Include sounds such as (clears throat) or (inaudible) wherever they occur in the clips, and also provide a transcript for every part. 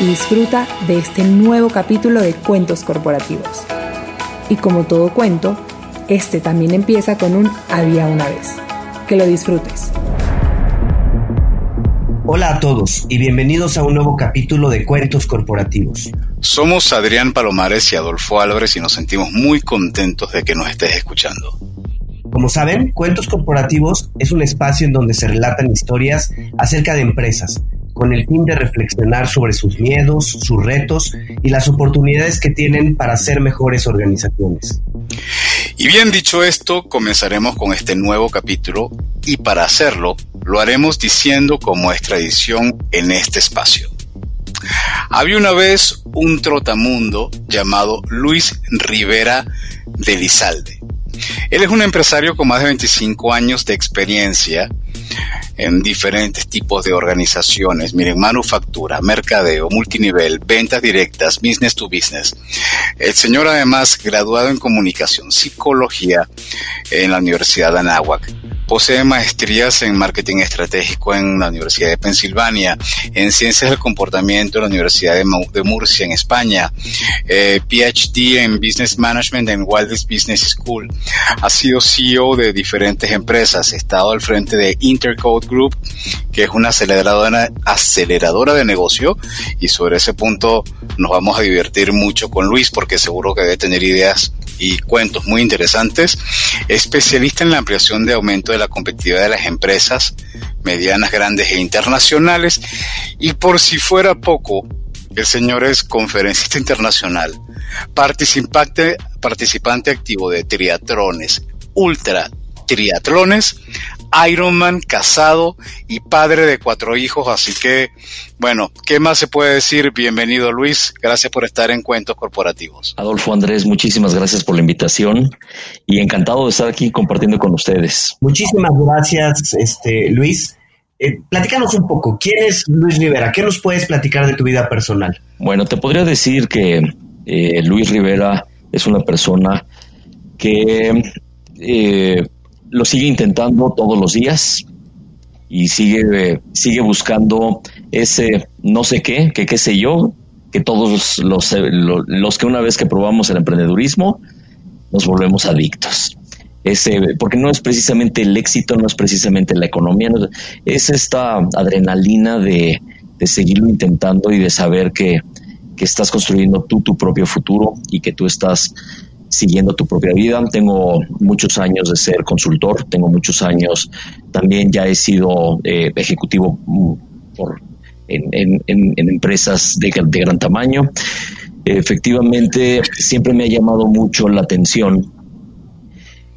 y disfruta de este nuevo capítulo de Cuentos Corporativos. Y como todo cuento, este también empieza con un había una vez. Que lo disfrutes. Hola a todos y bienvenidos a un nuevo capítulo de Cuentos Corporativos. Somos Adrián Palomares y Adolfo Álvarez y nos sentimos muy contentos de que nos estés escuchando. Como saben, Cuentos Corporativos es un espacio en donde se relatan historias acerca de empresas, con el fin de reflexionar sobre sus miedos, sus retos y las oportunidades que tienen para ser mejores organizaciones. Y bien dicho esto, comenzaremos con este nuevo capítulo y para hacerlo lo haremos diciendo como es tradición en este espacio. Había una vez un trotamundo llamado Luis Rivera de Lizalde. Él es un empresario con más de 25 años de experiencia en diferentes tipos de organizaciones. Miren, manufactura, mercadeo, multinivel, ventas directas, business to business. El señor además graduado en comunicación, psicología en la Universidad de Anáhuac Posee maestrías en marketing estratégico en la Universidad de Pensilvania, en ciencias del comportamiento en la Universidad de, Murcia en España, eh, PhD en Business Management en Wildest Business School. Ha sido CEO de diferentes empresas, ha estado al frente de Intercode Group, que es una aceleradora, de negocio. Y sobre ese punto nos vamos a divertir mucho con Luis porque seguro que debe tener ideas y cuentos muy interesantes, especialista en la ampliación de aumento de la competitividad de las empresas medianas, grandes e internacionales. Y por si fuera poco, el señor es conferencista internacional, participante, participante activo de triatrones, ultra triatlones, Ironman, casado y padre de cuatro hijos. Así que, bueno, ¿qué más se puede decir? Bienvenido Luis, gracias por estar en Cuentos Corporativos. Adolfo Andrés, muchísimas gracias por la invitación y encantado de estar aquí compartiendo con ustedes. Muchísimas gracias, este, Luis. Eh, platícanos un poco, ¿quién es Luis Rivera? ¿Qué nos puedes platicar de tu vida personal? Bueno, te podría decir que eh, Luis Rivera es una persona que eh, lo sigue intentando todos los días y sigue, sigue buscando ese no sé qué, que qué sé yo, que todos los, los que una vez que probamos el emprendedurismo nos volvemos adictos. Ese, porque no es precisamente el éxito, no es precisamente la economía, es esta adrenalina de, seguirlo intentando y de saber que, estás construyendo tú tu propio futuro y que tú estás siguiendo tu propia vida. Tengo muchos años de ser consultor, tengo muchos años, también ya he sido eh, ejecutivo mm, por, en, empresas de, gran tamaño. Efectivamente, siempre me ha llamado mucho la atención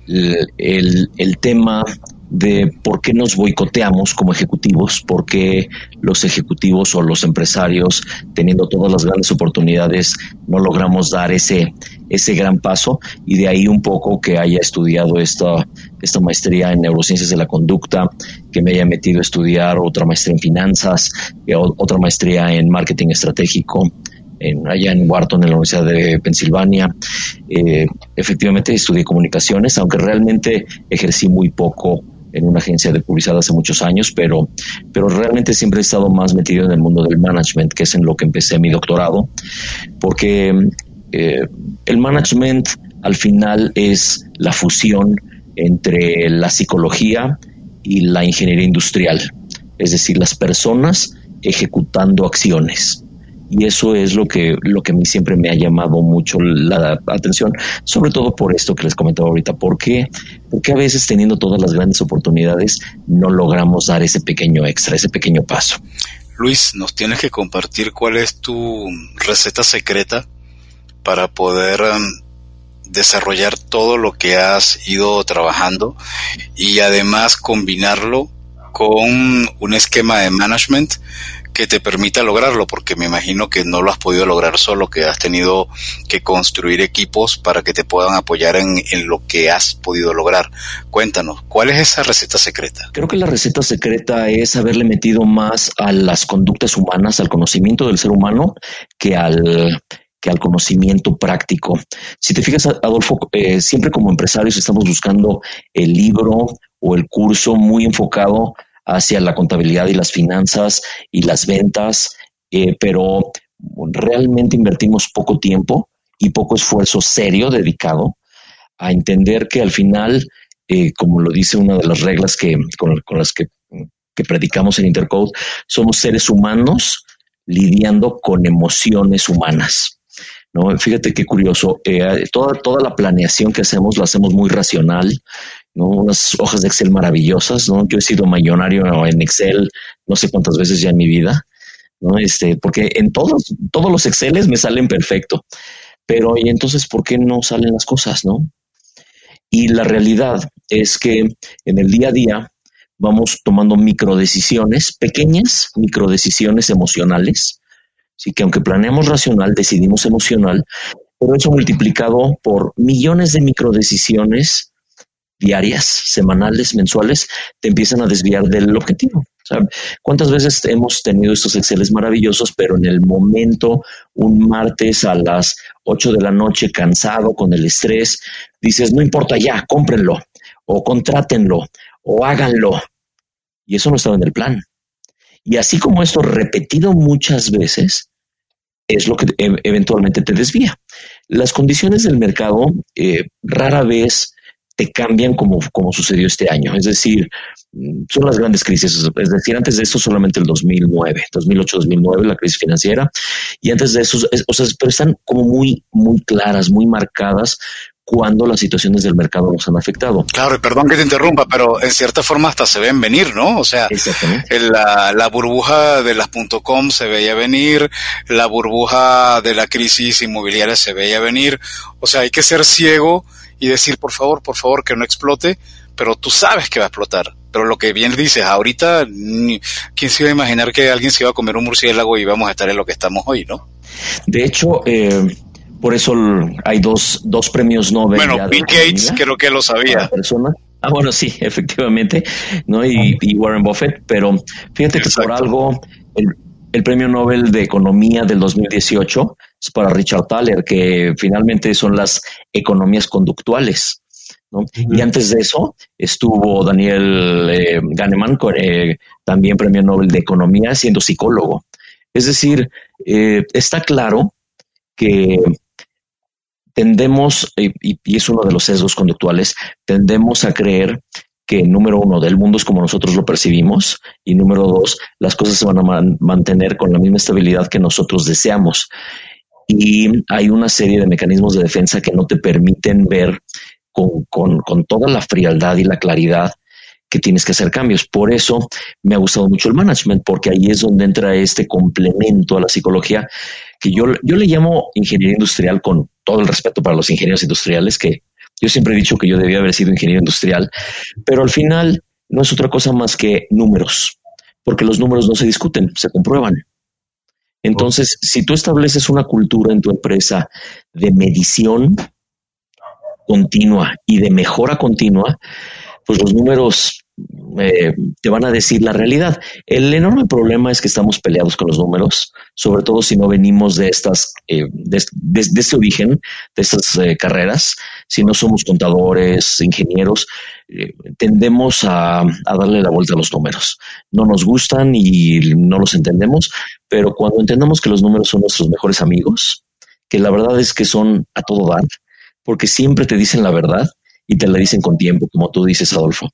el, el tema de por qué nos boicoteamos como ejecutivos, por qué los ejecutivos o los empresarios, teniendo todas las grandes oportunidades, no logramos dar ese, ese gran paso. Y de ahí un poco que haya estudiado esta, esta maestría en neurociencias de la conducta, que me haya metido a estudiar otra maestría en finanzas, otra maestría en marketing estratégico, allá en Wharton, en la Universidad de Pensilvania. Eh, efectivamente estudié comunicaciones, aunque realmente ejercí muy poco en una agencia de publicidad hace muchos años, pero, pero realmente siempre he estado más metido en el mundo del management, que es en lo que empecé mi doctorado, porque eh, el management al final es la fusión entre la psicología y la ingeniería industrial, es decir, las personas ejecutando acciones y eso es lo que, lo que a mí siempre me ha llamado mucho la atención, sobre todo por esto que les comentaba ahorita. ¿Por qué? Porque a veces teniendo todas las grandes oportunidades no logramos dar ese pequeño extra, ese pequeño paso. Luis, nos tienes que compartir cuál es tu receta secreta para poder um, desarrollar todo lo que has ido trabajando y además combinarlo con un esquema de management que te permita lograrlo, porque me imagino que no lo has podido lograr solo, que has tenido que construir equipos para que te puedan apoyar en, en, lo que has podido lograr. Cuéntanos, ¿cuál es esa receta secreta? Creo que la receta secreta es haberle metido más a las conductas humanas, al conocimiento del ser humano, que al que al conocimiento práctico. Si te fijas, Adolfo, eh, siempre como empresarios estamos buscando el libro o el curso muy enfocado hacia la contabilidad y las finanzas y las ventas, eh, pero realmente invertimos poco tiempo y poco esfuerzo serio dedicado a entender que al final, eh, como lo dice una de las reglas que, con, las que, que predicamos en Intercode, somos seres humanos lidiando con emociones humanas. ¿no? Fíjate qué curioso, eh, toda, toda la planeación que hacemos la hacemos muy racional, ¿no? Unas hojas de Excel maravillosas, ¿no? Yo he sido millonario en Excel no sé cuántas veces ya en mi vida, ¿no? Este, porque en todos, todos los Exceles me salen perfecto. Pero, ¿y entonces por qué no salen las cosas, no? Y la realidad es que en el día a día vamos tomando microdecisiones, pequeñas microdecisiones emocionales, Así que aunque planeamos racional, decidimos emocional, pero eso multiplicado por millones de microdecisiones diarias, semanales, mensuales, te empiezan a desviar del objetivo. ¿Cuántas veces hemos tenido estos Exceles maravillosos, pero en el momento, un martes a las 8 de la noche, cansado, con el estrés, dices, no importa ya, cómprenlo, o contrátenlo, o háganlo. Y eso no estaba en el plan. Y así como esto repetido muchas veces, es lo que e-, eventualmente te desvía. Las condiciones del mercado eh, rara vez te cambian como, como sucedió este año. Es decir, mm, son las grandes crisis. Es decir, antes de esto solamente el 2009, 2008, 2009, la crisis financiera. Y antes de eso, o sea, pero están como muy, muy claras, muy marcadas cuando las situaciones del mercado nos han afectado. Claro, y perdón que te interrumpa, pero en cierta forma hasta se ven venir, ¿no? O sea, la, la, burbuja de las .com se veía venir, la burbuja de la crisis inmobiliaria se veía venir, o sea, hay que ser ciego y decir, por favor, por favor, que no explote, pero tú sabes que va a explotar. Pero lo que bien dices, ahorita, ¿quién se iba a imaginar que alguien se iba a comer un murciélago y vamos a estar en lo que estamos hoy, no? De hecho, eh, por eso hay dos, dos premios Nobel. Bueno, Bill Gates creo que lo sabía. Persona. Ah, bueno, sí, (laughs) efectivamente, ¿no? Y, Warren Buffett, pero fíjate que por algo el, el, premio Nobel de Economía del 2018 es para Richard Thaler, que finalmente son las economías conductuales. ¿no? Y antes de eso estuvo Daniel eh, Kahneman, eh, también premio Nobel de Economía, siendo psicólogo. Es decir, eh, está claro que tendemos, y, es uno de los sesgos conductuales, tendemos a creer que número uno, del mundo es como nosotros lo percibimos, y número dos, las cosas se van a mantener con la misma estabilidad que nosotros deseamos. Y hay una serie de mecanismos de defensa que no te permiten ver con, con toda la frialdad y la claridad que tienes que hacer cambios. Por eso me ha gustado mucho el management, porque ahí es donde entra este complemento a la psicología que yo, yo le llamo ingeniería industrial con todo el respeto para los ingenieros industriales, que yo siempre he dicho que yo debía haber sido ingeniero industrial, pero al final no es otra cosa más que números, porque los números no se discuten, se comprueban. Entonces, si tú estableces una cultura en tu empresa de medición continua y de mejora continua, pues los números eh, te van a decir la realidad. El enorme problema es que estamos peleados con los números, sobre todo si no venimos de estas, eh, de, este origen, de estas eh, carreras, si no somos contadores, ingenieros, tendemos a, a, darle la vuelta a los números. No nos gustan y no los entendemos, pero cuando entendamos que los números son nuestros mejores amigos, que la verdad es que son a todo dar, porque siempre te dicen la verdad y te la dicen con tiempo, como tú dices, Adolfo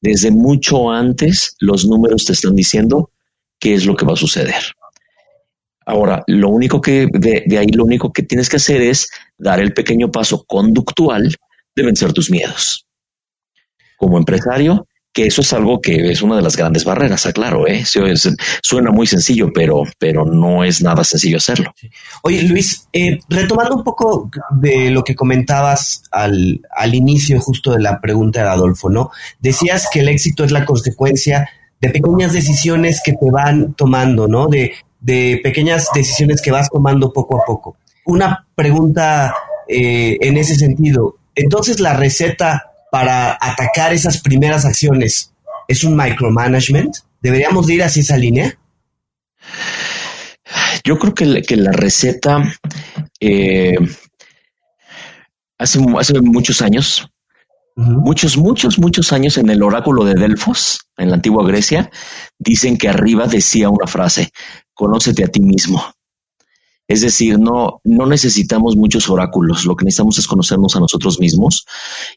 desde mucho antes los números te están diciendo qué es lo que va a suceder. Ahora, lo único que de, ahí lo único que tienes que hacer es dar el pequeño paso conductual de vencer tus miedos. Como empresario, que eso es algo que es una de las grandes barreras, aclaro, ¿eh? suena muy sencillo, pero, pero no es nada sencillo hacerlo. Oye, Luis, eh, retomando un poco de lo que comentabas al, al inicio justo de la pregunta de Adolfo, ¿no? Decías que el éxito es la consecuencia de pequeñas decisiones que te van tomando, ¿no? De, de pequeñas decisiones que vas tomando poco a poco. Una pregunta eh, en ese sentido. Entonces, la receta para atacar esas primeras acciones es un micromanagement. ¿Deberíamos ir hacia esa línea? Yo creo que, que la receta eh, hace, hace muchos años, muchos, muchos, muchos años en el oráculo de Delfos, en la antigua Grecia, dicen que arriba decía una frase, conócete a ti mismo. Es decir, no, no necesitamos muchos oráculos, lo que necesitamos es conocernos a nosotros mismos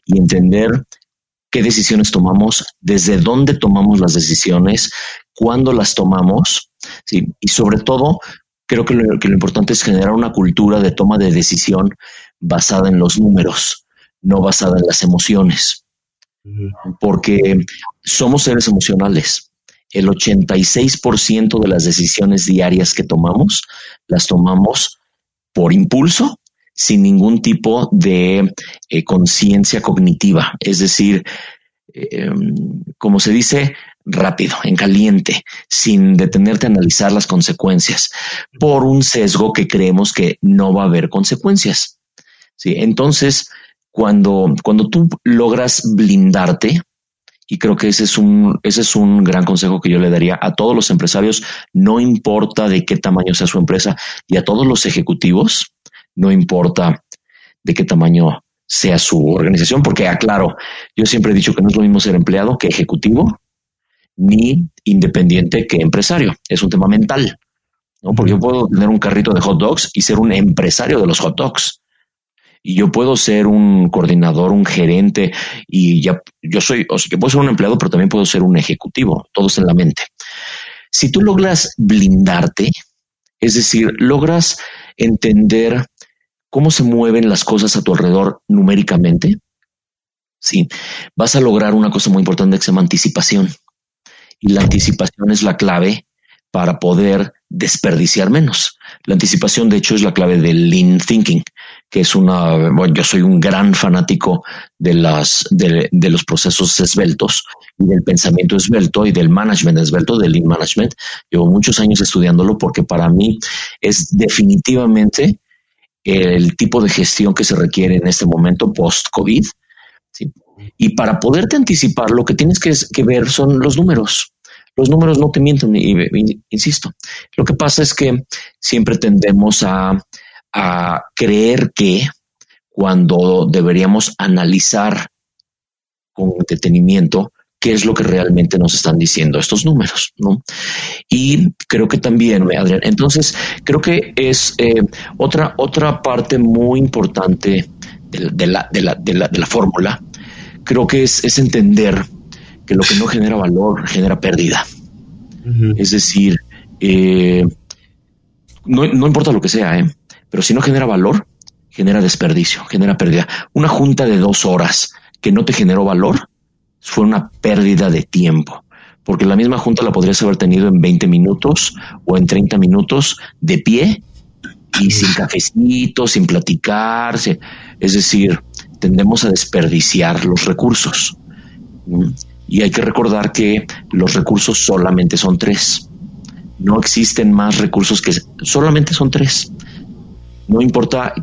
y entender qué decisiones tomamos, desde dónde tomamos las decisiones, cuándo las tomamos, y sobre todo, creo que lo, que lo importante es generar una cultura de toma de decisión basada en los números, no basada en las emociones, porque somos seres emocionales el 86% de las decisiones diarias que tomamos las tomamos por impulso, sin ningún tipo de eh, conciencia cognitiva. Es decir, em, como se dice, rápido, en caliente, sin detenerte a analizar las consecuencias, por un sesgo que creemos que no va a haber consecuencias. ¿Sí? Entonces, cuando, cuando tú logras blindarte, y creo que ese es un, ese es un gran consejo que yo le daría a todos los empresarios, no importa de qué tamaño sea su empresa, y a todos los ejecutivos, no importa de qué tamaño sea su organización, porque aclaro, yo siempre he dicho que no es lo mismo ser empleado que ejecutivo, ni independiente que empresario. Es un tema mental, ¿no? Porque yo puedo tener un carrito de hot dogs y ser un empresario de los hot dogs y yo puedo ser un coordinador, un gerente y ya yo soy, o sea, que puedo ser un empleado, pero también puedo ser un ejecutivo, todos en la mente. Si tú logras blindarte, es decir, logras entender cómo se mueven las cosas a tu alrededor numéricamente, sí, vas a lograr una cosa muy importante que se llama anticipación. Y la anticipación es la clave para poder desperdiciar menos. La anticipación, de hecho, es la clave del lean thinking, que es una, bueno, yo soy un gran fanático de las, de, de, los procesos esbeltos y del pensamiento esbelto y del management esbelto, del lean management. Llevo muchos años estudiándolo porque para mí es definitivamente el tipo de gestión que se requiere en este momento post-COVID. ¿sí? Y para poderte anticipar, lo que tienes que, que ver son los números. Los números no te mienten, insisto. Lo que pasa es que siempre tendemos a, creer que cuando deberíamos analizar con detenimiento qué es lo que realmente nos están diciendo estos números, ¿no? Y creo que también, Adrián, entonces creo que es eh, otra, otra parte muy importante de, la, de la, de la, de la fórmula, creo que es, es entender que lo que no genera valor genera pérdida. Es decir, eh, no, importa lo que sea, ¿eh? Pero si no genera valor, genera desperdicio, genera pérdida. Una junta de dos horas que no te generó valor fue una pérdida de tiempo, porque la misma junta la podrías haber tenido en 20 minutos o en 30 minutos de pie y sin cafecito, sin platicarse. Es decir, tendemos a desperdiciar los recursos. Y hay que recordar que los recursos solamente son tres. No existen más recursos que solamente son tres. No importa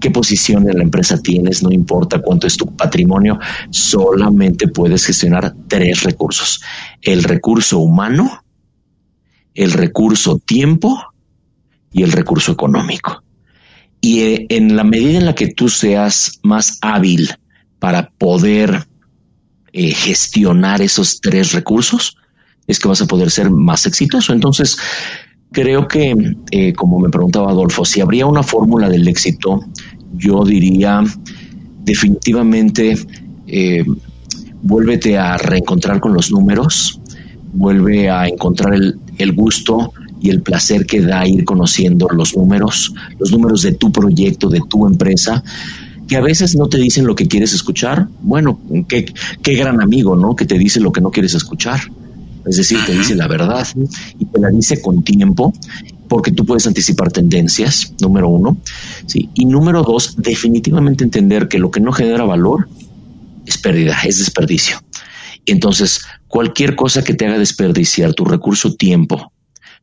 qué, posición en la empresa tienes, no importa cuánto es tu patrimonio, solamente puedes gestionar tres recursos. El recurso humano, el recurso tiempo y el recurso económico. Y eh, en la medida en la que tú seas más hábil para poder eh, gestionar esos tres recursos, es que vas a poder ser más exitoso. Entonces, creo que, eh, como me preguntaba Adolfo, si habría una fórmula del éxito, yo diría definitivamente eh, vuélvete a reencontrar con los números, vuelve a encontrar el, el gusto y el placer que da ir conociendo los números, los números de tu proyecto, de tu empresa, que a veces no te dicen lo que quieres escuchar. Bueno, qué, qué gran amigo, ¿no? Que te dice lo que no quieres escuchar. Es decir, te dice la verdad y te la dice con tiempo porque tú puedes anticipar tendencias, número uno. ¿sí? Y número dos, definitivamente entender que lo que no genera valor es pérdida, es desperdicio. Entonces, cualquier cosa que te haga desperdiciar tu recurso tiempo,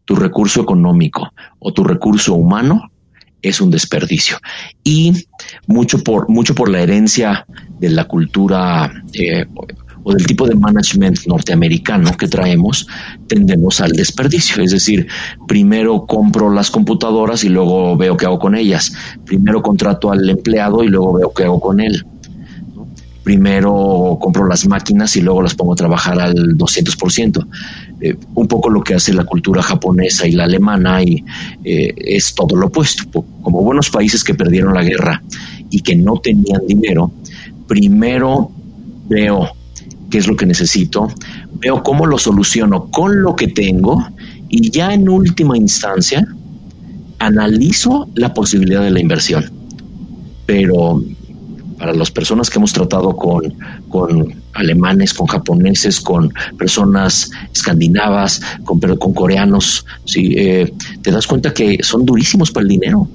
tu recurso económico o tu recurso humano, es un desperdicio. Y mucho por, mucho por la herencia de la cultura eh, o del tipo de management norteamericano que traemos, tendemos al desperdicio. Es decir, primero compro las computadoras y luego veo qué hago con ellas. Primero contrato al empleado y luego veo qué hago con él. Primero compro las máquinas y luego las pongo a trabajar al 200%. Eh, un poco lo que hace la cultura japonesa y la alemana y eh, es todo lo opuesto. Como buenos países que perdieron la guerra y que no tenían dinero, primero veo qué es lo que necesito, veo cómo lo soluciono con lo que tengo y ya en última instancia analizo la posibilidad de la inversión. Pero para las personas que hemos tratado con, con alemanes, con japoneses, con personas escandinavas, con, con coreanos, ¿sí? Eh, te das cuenta que son durísimos para el dinero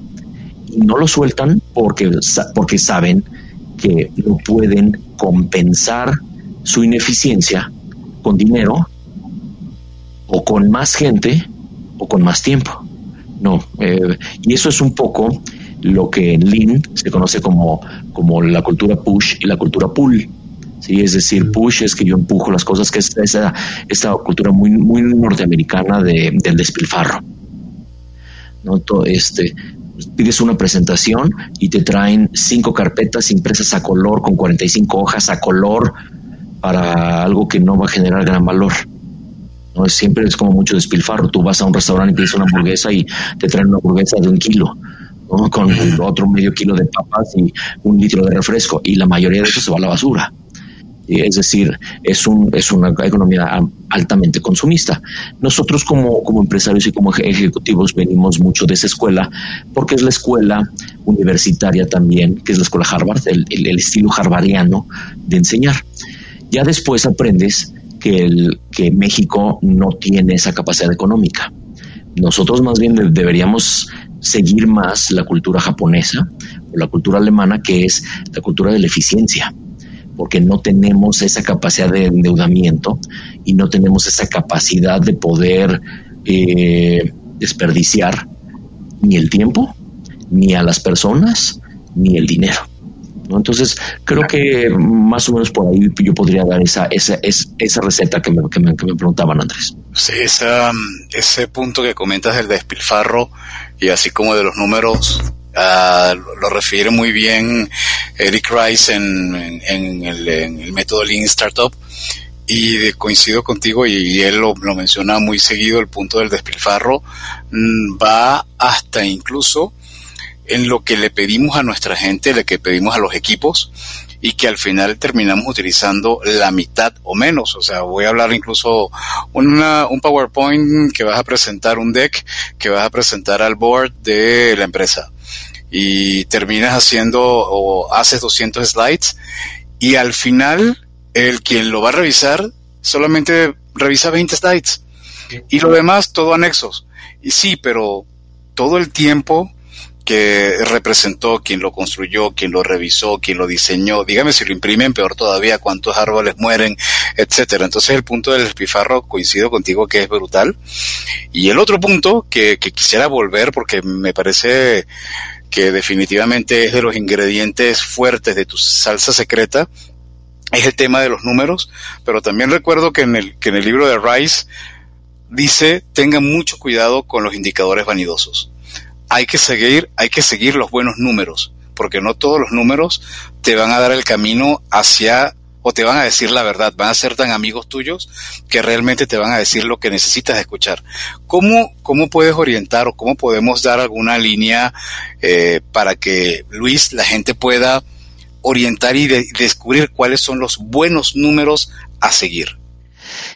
y no lo sueltan porque, porque saben que no pueden compensar su ineficiencia con dinero o con más gente o con más tiempo. No, eh, y eso es un poco lo que en Lean se conoce como, como la cultura push y la cultura pull. ¿sí? Es decir, push es que yo empujo las cosas, que es esa, esta cultura muy, muy norteamericana de, del despilfarro. ¿no? Todo este, pides una presentación y te traen cinco carpetas impresas a color con 45 hojas a color para algo que no va a generar gran valor. ¿no? Siempre es como mucho despilfarro. Tú vas a un restaurante y pides una hamburguesa y te traen una hamburguesa de un kilo, con otro medio kilo de papas y un litro de refresco. Y la mayoría de eso se va a la basura. Es decir, es, un, es una economía altamente consumista. Nosotros como, como empresarios y como ejecutivos venimos mucho de esa escuela porque es la escuela universitaria también, que es la escuela Harvard, el, el estilo harvardiano de enseñar. Ya después aprendes que, México no tiene esa capacidad económica. Nosotros más bien deberíamos seguir más la cultura japonesa o la cultura alemana, que es la cultura de la eficiencia, porque no tenemos esa capacidad de endeudamiento y no tenemos esa capacidad de poder eh, desperdiciar ni el tiempo, ni a las personas, ni el dinero. Entonces, creo que más o menos por ahí yo podría dar esa, esa, esa receta que me, que me, preguntaban, Andrés. Sí, ese punto que comentas del despilfarro y así como de los números, uh, lo refiere muy bien Eric Rice en, en, el, en el, método Lean Startup. Y coincido contigo y, él lo, lo, menciona muy seguido, el punto del despilfarro mm, va hasta incluso en lo que le pedimos a nuestra gente, lo que pedimos a los equipos y que al final terminamos utilizando la mitad o menos. O sea, voy a hablar incluso una, un PowerPoint que vas a presentar, un deck que vas a presentar al board de la empresa y terminas haciendo o haces 200 slides y al final el quien lo va a revisar solamente revisa 20 slides y lo demás todo anexos. Y sí, pero todo el tiempo que representó, quien lo construyó, quien lo revisó, quien lo diseñó, dígame si lo imprimen, peor todavía, cuántos árboles mueren, etcétera. Entonces el punto del despifarro coincido contigo que es brutal. Y el otro punto que, que quisiera volver porque me parece que definitivamente es de los ingredientes fuertes de tu salsa secreta, es el tema de los números, pero también recuerdo que en el, que en el libro de Rice dice tengan mucho cuidado con los indicadores vanidosos hay que seguir, hay que seguir los buenos números, porque no todos los números te van a dar el camino hacia o te van a decir la verdad, van a ser tan amigos tuyos que realmente te van a decir lo que necesitas escuchar. ¿Cómo, cómo puedes orientar o cómo podemos dar alguna línea eh, para que Luis, la gente pueda orientar y descubrir cuáles son los buenos números a seguir?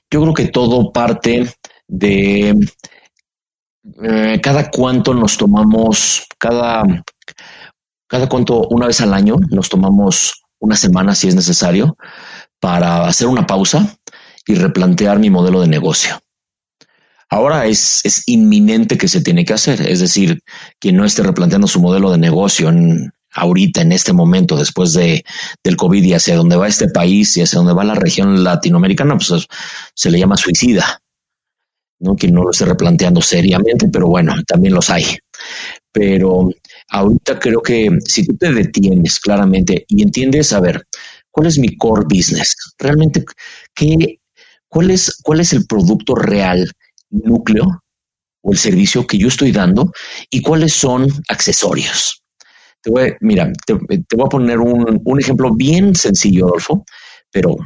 Yo creo que todo parte de eh, cada cuánto nos tomamos, cada, cada cuánto, una vez al año, nos tomamos una semana si es necesario para hacer una pausa y replantear mi modelo de negocio. Ahora es, es inminente que se tiene que hacer, es decir, quien no esté replanteando su modelo de negocio en ahorita en este momento después de del COVID y hacia dónde va este país y hacia dónde va la región latinoamericana, pues se le llama suicida. ¿No? Que no lo esté replanteando seriamente, pero bueno, también los hay. Pero ahorita creo que si tú te detienes claramente y entiendes, a ver, ¿cuál es mi core business? Realmente, ¿qué, cuál, es, ¿cuál es el producto real, núcleo o el servicio que yo estoy dando y cuáles son accesorios? Te voy, mira, te, voy a poner un, un, ejemplo bien sencillo, Adolfo, pero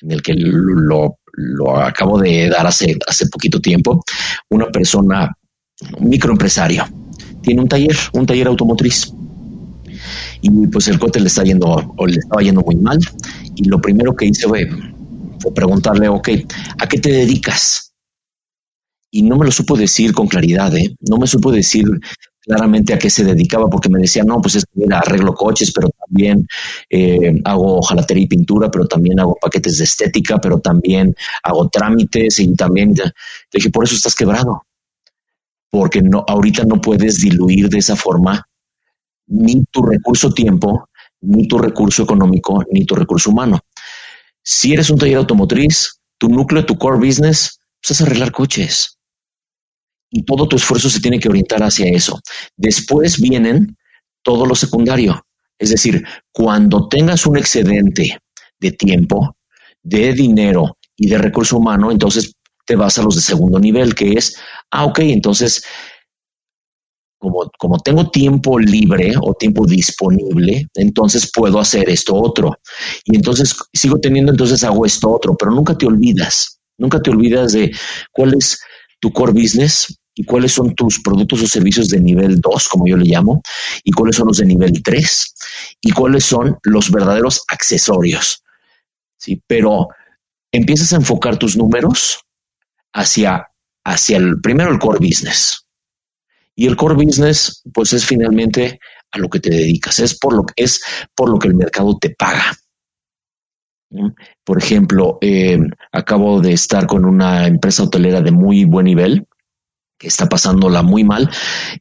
en el que lo, lo acabo de dar hace, hace poquito tiempo. Una persona, un microempresario, tiene un taller, un taller automotriz. Y pues el coche le está yendo, o le estaba yendo muy mal. Y lo primero que hice fue, fue preguntarle, ok, ¿a qué te dedicas? Y no me lo supo decir con claridad, ¿eh? No me supo decir claramente a qué se dedicaba, porque me decía, no, pues es que arreglo coches, pero también eh, hago jalatería y pintura, pero también hago paquetes de estética, pero también hago trámites y también le dije, por eso estás quebrado porque no, ahorita no puedes diluir de esa forma ni tu recurso tiempo, ni tu recurso económico, ni tu recurso humano. Si eres un taller automotriz, tu núcleo, tu core business, pues es arreglar coches. Y todo tu esfuerzo se tiene que orientar hacia eso. Después vienen todo lo secundario. Es decir, cuando tengas un excedente de tiempo, de dinero y de recurso humano, entonces te vas a los de segundo nivel, que es, ah, ok, entonces, como, como tengo tiempo libre o tiempo disponible, entonces puedo hacer esto otro. Y entonces sigo teniendo, entonces hago esto otro, pero nunca te olvidas, nunca te olvidas de cuál es tu core business y cuáles son tus productos o servicios de nivel 2, como yo le llamo, y cuáles son los de nivel 3, y cuáles son los verdaderos accesorios. Sí, pero empiezas a enfocar tus números hacia, hacia el primero el core business. Y el core business, pues es finalmente a lo que te dedicas, es por lo que es por lo que el mercado te paga. Por ejemplo, eh, acabo de estar con una empresa hotelera de muy buen nivel está pasándola muy mal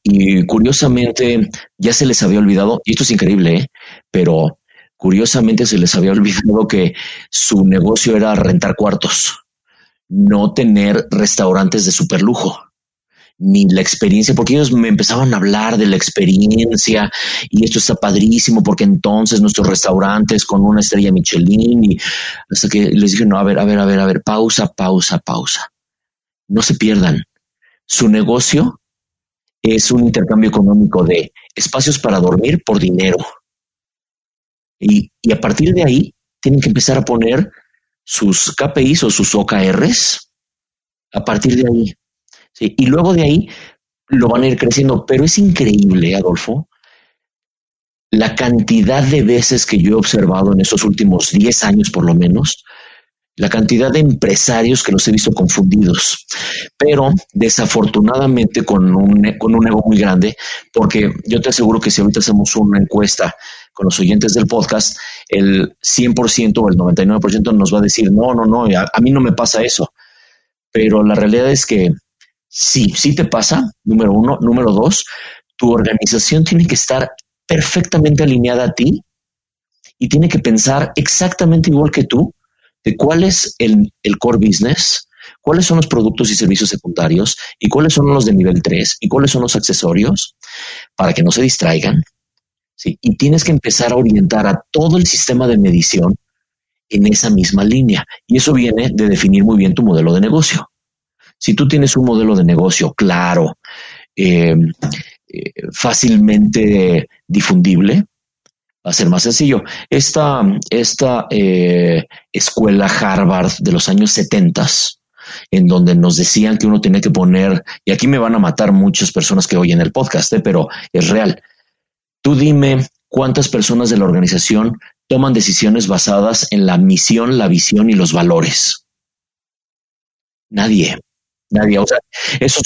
y curiosamente ya se les había olvidado, y esto es increíble, ¿eh? pero curiosamente se les había olvidado que su negocio era rentar cuartos no tener restaurantes de super lujo ni la experiencia, porque ellos me empezaban a hablar de la experiencia y esto está padrísimo porque entonces nuestros restaurantes con una estrella Michelin y hasta que les dije, no, a ver, a ver, a ver, a ver, pausa, pausa, pausa. No se pierdan. Su negocio es un intercambio económico de espacios para dormir por dinero. Y, a partir de ahí tienen que empezar a poner sus KPIs o sus OKRs a partir de ahí. Y luego de ahí lo van a ir creciendo. Pero es increíble, Adolfo, la cantidad de veces que yo he observado en estos últimos 10 años por lo menos, la cantidad de empresarios que los he visto confundidos, pero desafortunadamente con un, con un ego muy grande, porque yo te aseguro que si ahorita hacemos una encuesta con los oyentes del podcast, el 100% o el 99% nos va a decir, no, no, no, a, a, mí no me pasa eso. Pero la realidad es que sí, sí te pasa, número uno. Número dos, tu organización tiene que estar perfectamente alineada a ti y tiene que pensar exactamente igual que tú de cuál es el, core business, cuáles son los productos y servicios secundarios y cuáles son los de nivel 3 y cuáles son los accesorios para que no se distraigan y tienes que empezar a orientar a todo el sistema de medición en esa misma línea. Y eso viene de definir muy bien tu modelo de negocio. Si tú tienes un modelo de negocio claro, eh, eh, fácilmente difundible, a ser más sencillo. Esta, esta eh, escuela Harvard de los años 70, en donde nos decían que uno tenía que poner, y aquí me van a matar muchas personas que oyen el podcast, pero es real. Tú dime cuántas personas de la organización toman decisiones basadas en la misión, la visión y los valores. Nadie, nadie. O sea, eso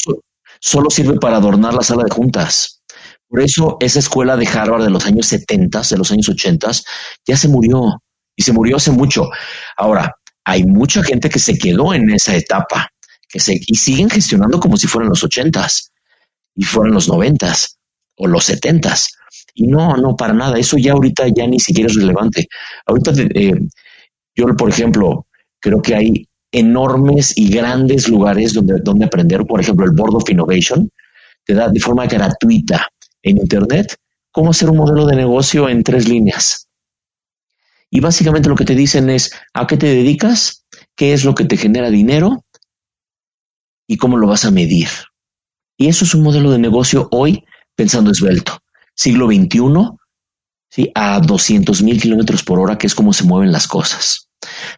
solo sirve para adornar la sala de juntas. Por eso esa escuela de Harvard de los años 70, de los años 80, ya se murió y se murió hace mucho. Ahora, hay mucha gente que se quedó en esa etapa que se, y siguen gestionando como si fueran los 80 y fueran los 90 o los 70 Y no, no, para nada. Eso ya ahorita ya ni siquiera es relevante. Ahorita, eh, yo, por ejemplo, creo que hay enormes y grandes lugares donde, donde aprender. Por ejemplo, el Board of Innovation te da de forma gratuita en Internet cómo hacer un modelo de negocio en tres líneas. Y básicamente lo que te dicen es a qué te dedicas, qué es lo que te genera dinero y cómo lo vas a medir. Y eso es un modelo de negocio hoy pensando esbelto. Siglo XXI, ¿sí? a 200 mil kilómetros por hora, que es como se mueven las cosas.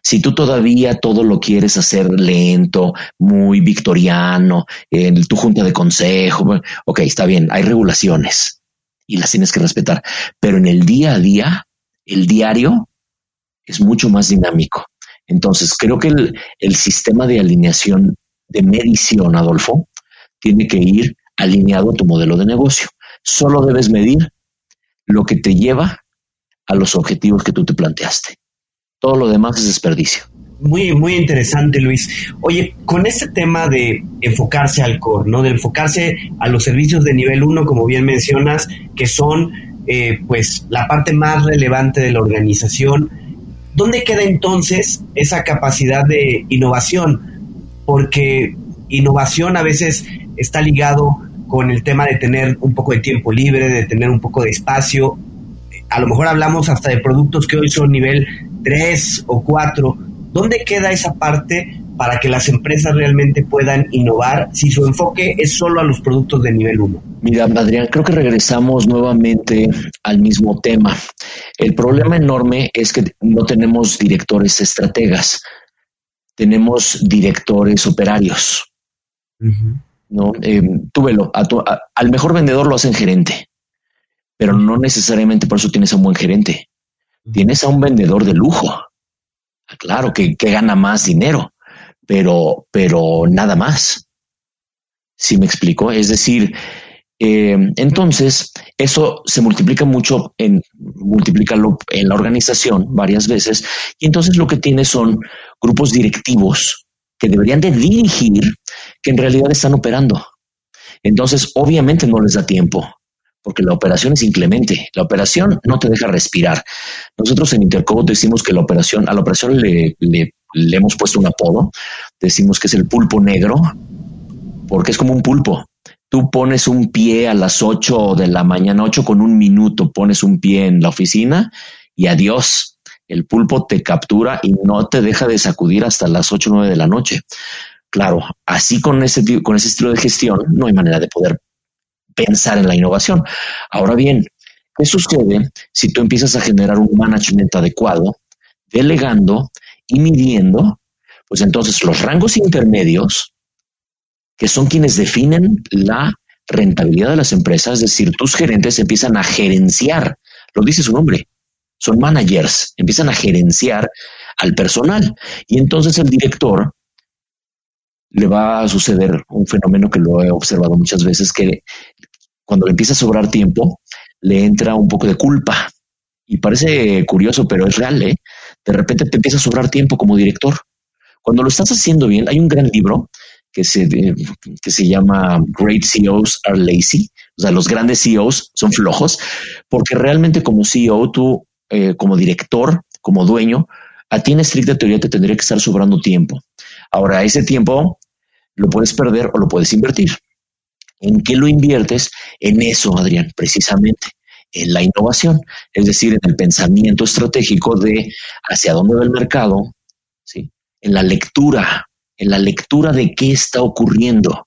Si tú todavía todo lo quieres hacer lento, muy victoriano, en tu junta de consejo, ok, está bien, hay regulaciones y las tienes que respetar. Pero en el día a día, el diario es mucho más dinámico. Entonces, creo que el, el sistema de alineación de medición, Adolfo, tiene que ir alineado a tu modelo de negocio. Solo debes medir lo que te lleva a los objetivos que tú te planteaste. Todo lo demás es desperdicio. Muy, muy interesante, Luis. Oye, con este tema de enfocarse al core, ¿no? De enfocarse a los servicios de nivel 1, como bien mencionas, que son eh, pues la parte más relevante de la organización. ¿Dónde queda entonces esa capacidad de innovación? Porque innovación a veces está ligado con el tema de tener un poco de tiempo libre, de tener un poco de espacio. A lo mejor hablamos hasta de productos que hoy son nivel 3 o 4 ¿Dónde queda esa parte para que las empresas realmente puedan innovar si su enfoque es solo a los productos de nivel 1? Mira, Adrián, creo que regresamos nuevamente al mismo tema. El problema enorme es que no tenemos directores estrategas, tenemos directores operarios. ¿no? Eh, túvelo, al mejor vendedor lo hacen gerente, pero no necesariamente por eso tienes a un buen gerente. Tienes a un vendedor de lujo Claro que, gana más dinero, pero, pero nada más. ¿Sí me explico? Es decir, eh, entonces eso se multiplica mucho en multiplícalo en la organización varias veces y entonces lo que tiene son grupos directivos que deberían de dirigir que en realidad están operando. Entonces, obviamente no les da tiempo porque la operación es inclemente. La operación no te deja respirar. Nosotros en Intercobo decimos que la operación, a la operación le, le, hemos puesto un apodo, decimos que es el pulpo negro, porque es como un pulpo. Tú pones un pie a las 8 de la mañana, 8 con un minuto, pones un pie en la oficina y adiós. El pulpo te captura y no te deja de sacudir hasta las 8 o 9 de la noche. Claro, así con ese, con ese estilo de gestión no hay manera de poder pensar en la innovación. Ahora bien, ¿qué sucede si tú empiezas a generar un management adecuado, delegando y midiendo? Pues entonces los rangos intermedios, que son quienes definen la rentabilidad de las empresas, es decir, tus gerentes empiezan a gerenciar, lo dice su nombre, son managers, empiezan a gerenciar al personal. Y entonces el director le va a suceder un fenómeno que lo he observado muchas veces, que cuando le empieza a sobrar tiempo, le entra un poco de culpa. Y parece curioso, pero es real, ¿eh? De repente te empieza a sobrar tiempo como director. Cuando lo estás haciendo bien, hay un gran libro que se, que se llama Great CEOs Are Lazy. O sea, los grandes CEOs son flojos, porque realmente como CEO, tú, eh, como director, como dueño, a ti en estricta teoría te tendría que estar sobrando tiempo. Ahora, ese tiempo lo puedes perder o lo puedes invertir. ¿En qué lo inviertes? En eso, Adrián, precisamente, en la innovación, es decir, en el pensamiento estratégico de hacia dónde va el mercado, ¿sí? en la lectura, en la lectura de qué está ocurriendo.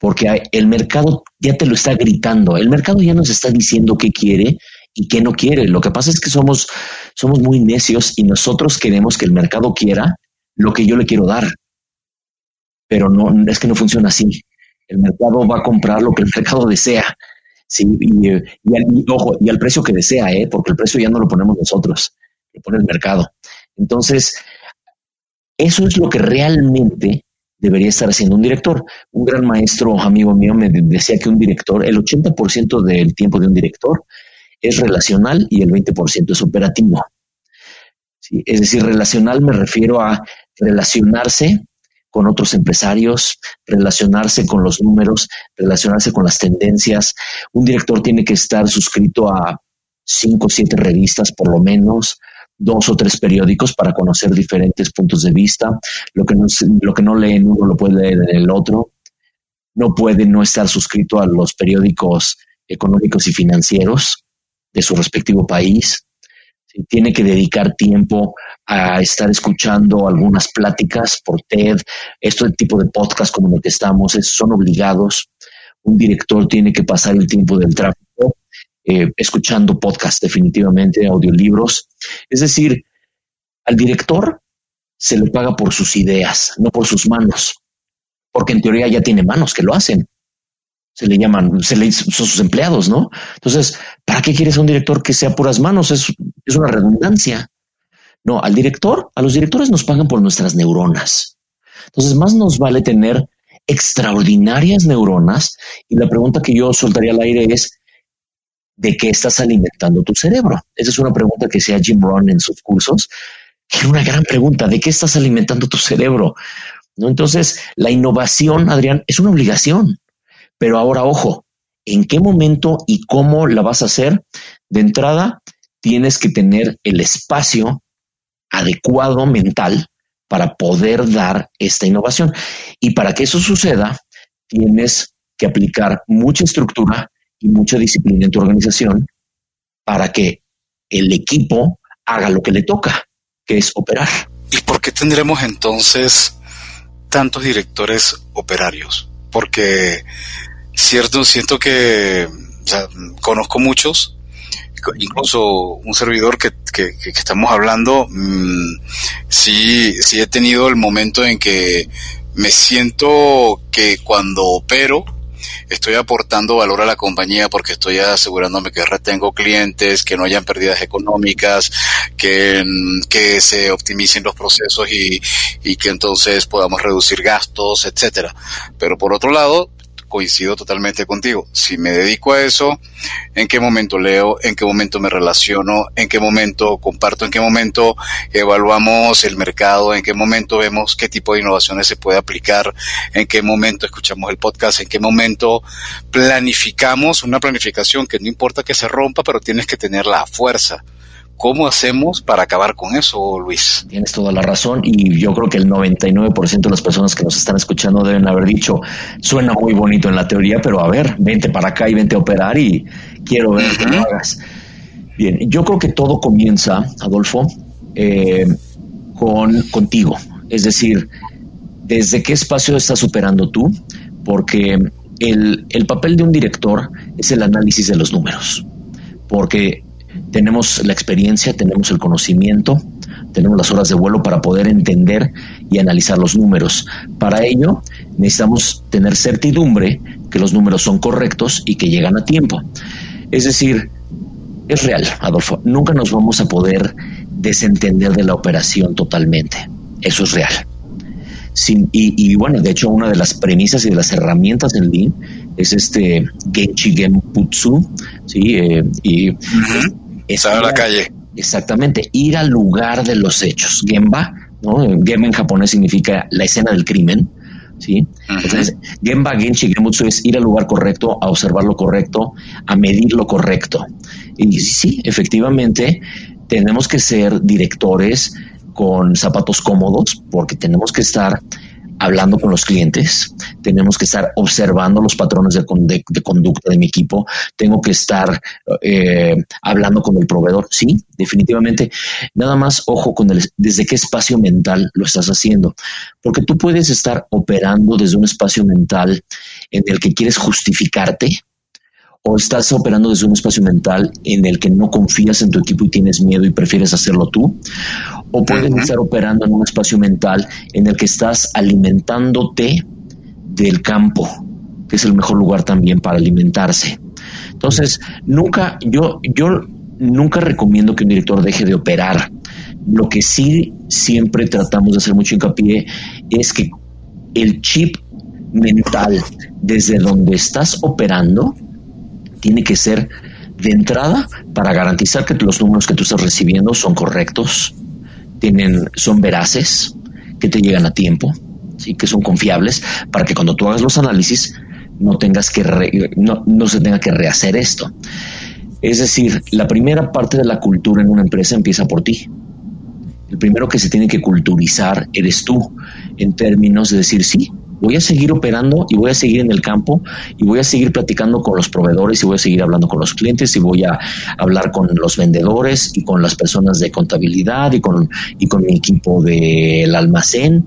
Porque el mercado ya te lo está gritando, el mercado ya nos está diciendo qué quiere y qué no quiere. Lo que pasa es que somos, somos muy necios y nosotros queremos que el mercado quiera lo que yo le quiero dar. Pero no, es que no funciona así. El mercado va a comprar lo que el mercado desea. Sí, y, y, ojo, y al precio que desea, ¿eh? porque el precio ya no lo ponemos nosotros, lo pone el mercado. Entonces, eso es lo que realmente debería estar haciendo un director. Un gran maestro, amigo mío, me decía que un director, el 80% del tiempo de un director es relacional y el 20% es operativo. Es decir, relacional me refiero a relacionarse con otros empresarios, relacionarse con los números, relacionarse con las tendencias. Un director tiene que estar suscrito a cinco o siete revistas por lo menos, dos o tres periódicos para conocer diferentes puntos de vista. Lo que no, lo que no lee uno lo puede leer en el otro. No puede no estar suscrito a los periódicos económicos y financieros de su respectivo país. Tiene que dedicar tiempo a estar escuchando algunas pláticas por TED, este tipo de podcast como el que estamos, son obligados. Un director tiene que pasar el tiempo del tráfico eh, escuchando podcast, definitivamente, audiolibros. Es decir, al director se le paga por sus ideas, no por sus manos, porque en teoría ya tiene manos que lo hacen. Se le llaman, se le son sus empleados, ¿no? Entonces, ¿para qué quieres un director que sea puras manos? Es, es una redundancia. No, al director, a los directores nos pagan por nuestras neuronas. Entonces, más nos vale tener extraordinarias neuronas. Y la pregunta que yo soltaría al aire es, ¿de qué estás alimentando tu cerebro? Esa es una pregunta que sea Jim Rohn en sus cursos, que es una gran pregunta, ¿de qué estás alimentando tu cerebro? ¿No? Entonces, la innovación, Adrián, es una obligación. Pero ahora, ojo, ¿en qué momento y cómo la vas a hacer? De entrada, tienes que tener el espacio adecuado mental para poder dar esta innovación. Y para que eso suceda, tienes que aplicar mucha estructura y mucha disciplina en tu organización para que el equipo haga lo que le toca, que es operar. ¿Y por qué tendremos entonces tantos directores operarios? Porque cierto, siento que conozco muchos incluso un servidor que, que, estamos hablando, mm, sí, sí he tenido el momento en que me siento que cuando opero, estoy aportando valor a la compañía porque estoy asegurándome que retengo clientes, que no hayan pérdidas económicas, que, mm, que se optimicen los procesos y, y que entonces podamos reducir gastos, etcétera. Pero por otro lado, coincido totalmente contigo. Si me dedico a eso, ¿en qué momento leo? ¿En qué momento me relaciono? ¿En qué momento comparto? ¿En qué momento evaluamos el mercado? ¿En qué momento vemos qué tipo de innovaciones se puede aplicar? ¿En qué momento escuchamos el podcast? ¿En qué momento planificamos una planificación que no importa que se rompa, pero tienes que tener la fuerza? ¿Cómo hacemos para acabar con eso, Luis? Tienes toda la razón y yo creo que el 99% de las personas que nos están escuchando deben haber dicho, suena muy bonito en la teoría, pero a ver, vente para acá y vente a operar y quiero ver que lo hagas. Bien, yo creo que todo comienza, Adolfo, eh, con contigo. Es decir, ¿desde qué espacio estás operando tú? Porque el, el papel de un director es el análisis de los números. Porque tenemos la experiencia, tenemos el conocimiento, tenemos las horas de vuelo para poder entender y analizar los números. Para ello, necesitamos tener certidumbre que los números son correctos y que llegan a tiempo. Es decir, es real, Adolfo, nunca nos vamos a poder desentender de la operación totalmente. Eso es real. Y, bueno, de hecho, una de las premisas y de las herramientas del Lean es este Genchi Genputsu, ¿sí? Eh, y a la calle. Exactamente, ir al lugar de los hechos. Gemba, ¿no? Gemba en japonés significa la escena del crimen. ¿sí? Entonces, Gemba, Genchi, Gemutsu es ir al lugar correcto, a observar lo correcto, a medir lo correcto. Y sí, efectivamente, tenemos que ser directores con zapatos cómodos porque tenemos que estar hablando con los clientes, tenemos que estar observando los patrones de, conducta de mi equipo, tengo que estar eh, hablando con el proveedor. Sí, definitivamente. Nada más ojo con el, desde qué espacio mental lo estás haciendo, porque tú puedes estar operando desde un espacio mental en el que quieres justificarte o estás operando desde un espacio mental en el que no confías en tu equipo y tienes miedo y prefieres hacerlo tú, o puedes estar operando en un espacio mental en el que estás alimentándote del campo, que es el mejor lugar también para alimentarse. Entonces, nunca, yo, yo nunca recomiendo que un director deje de operar. Lo que sí siempre tratamos de hacer mucho hincapié es que el chip mental desde donde estás operando tiene que ser de entrada para garantizar que los números que tú estás recibiendo son correctos, tienen, son veraces, que te llegan a tiempo. y que son confiables para que cuando tú hagas los análisis no tengas que no, no se tenga que rehacer esto. Es decir, la primera parte de la cultura en una empresa empieza por ti. El primero que se tiene que culturizar eres tú, en términos de decir, sí, voy a seguir operando y voy a seguir en el campo y voy a seguir platicando con los proveedores y voy a seguir hablando con los clientes y voy a hablar con los vendedores y con las personas de contabilidad y con, y con mi equipo del almacén.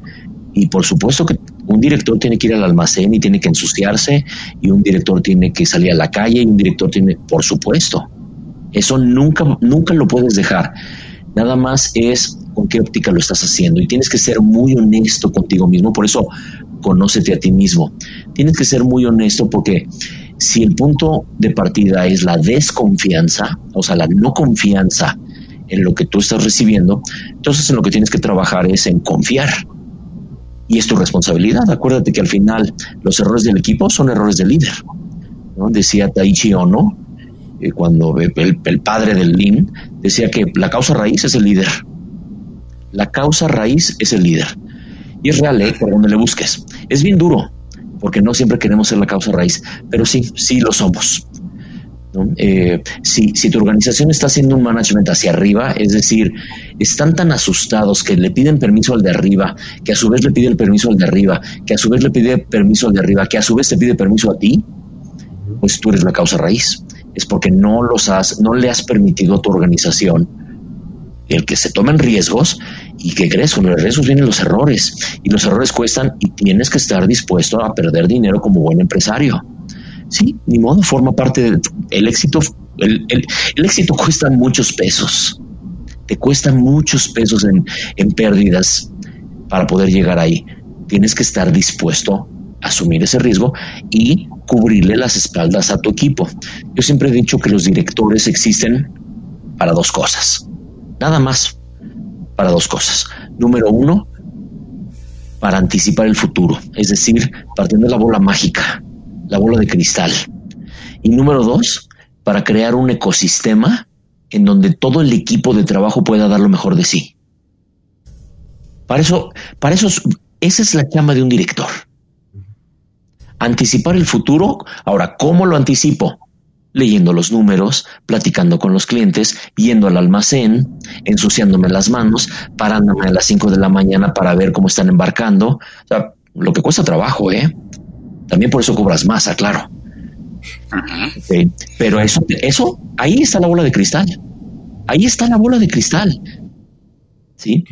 Y por supuesto que un director tiene que ir al almacén y tiene que ensuciarse y un director tiene que salir a la calle y un director tiene, por supuesto, eso nunca, nunca lo puedes dejar. Nada más es con qué óptica lo estás haciendo y tienes que ser muy honesto contigo mismo. Por eso conócete a ti mismo. Tienes que ser muy honesto porque si el punto de partida es la desconfianza, o sea, la no confianza en lo que tú estás recibiendo, entonces en lo que tienes que trabajar es en confiar. Y es tu responsabilidad. Acuérdate que al final los errores del equipo son errores del líder. Decía Taichi Ono, eh, cuando el, padre del Lean, decía que la causa raíz es el líder. La causa raíz es el líder. Y es real, ¿eh? por donde le busques. Es bien duro, porque no siempre queremos ser la causa raíz, pero sí, sí lo somos. Eh, si, si, tu organización está haciendo un management hacia arriba, es decir, están tan asustados que le piden permiso al de arriba, que a su vez le pide el permiso al de arriba, que a su vez le pide permiso al de arriba, que a su vez te pide permiso a ti, pues tú eres la causa raíz. Es porque no los has, no le has permitido a tu organización el que se tomen riesgos y que crees, con los riesgos vienen los errores y los errores cuestan y tienes que estar dispuesto a perder dinero como buen empresario. Sí, ni modo, forma parte del éxito. El, éxito cuesta muchos pesos. Te cuesta muchos pesos en, en pérdidas para poder llegar ahí. Tienes que estar dispuesto a asumir ese riesgo y cubrirle las espaldas a tu equipo. Yo siempre he dicho que los directores existen para dos cosas. Nada más para dos cosas. Número uno, para anticipar el futuro, es decir, partiendo de la bola mágica, la bola de cristal. Y número dos, para crear un ecosistema en donde todo el equipo de trabajo pueda dar lo mejor de sí. Para eso, para eso, esa es la llama de un director. Anticipar el futuro. Ahora, ¿cómo lo anticipo? Leyendo los números, platicando con los clientes, yendo al almacén, ensuciándome las manos, parándome a las 5 de la mañana para ver cómo están embarcando. O sea, lo que cuesta trabajo, ¿eh? También por eso cobras masa, claro. Pero eso, eso, ahí está la bola de cristal. Ahí está la bola de cristal. ¿Sí?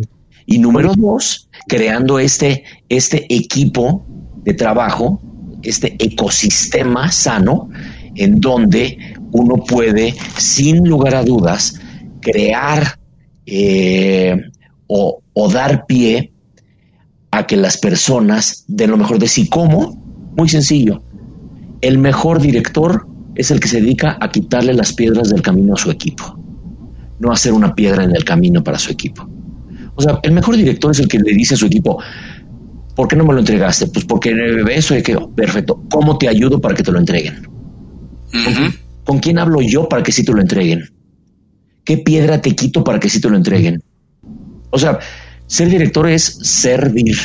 Y número dos, creando este, este equipo de trabajo, este ecosistema sano en donde uno puede, sin lugar a dudas, crear eh, o, dar pie a que las personas den lo mejor de sí. ¿Cómo? Muy sencillo. El mejor director es el que se dedica a quitarle las piedras del camino a su equipo, no hacer una piedra en el camino para su equipo. O sea, el mejor director es el que le dice a su equipo, ¿por qué no me lo entregaste? Pues porque eso es que, perfecto, ¿cómo te ayudo para que te lo entreguen? ¿Con, quién hablo yo para que sí te lo entreguen? ¿Qué piedra te quito para que sí te lo entreguen? O sea, ser director es servir.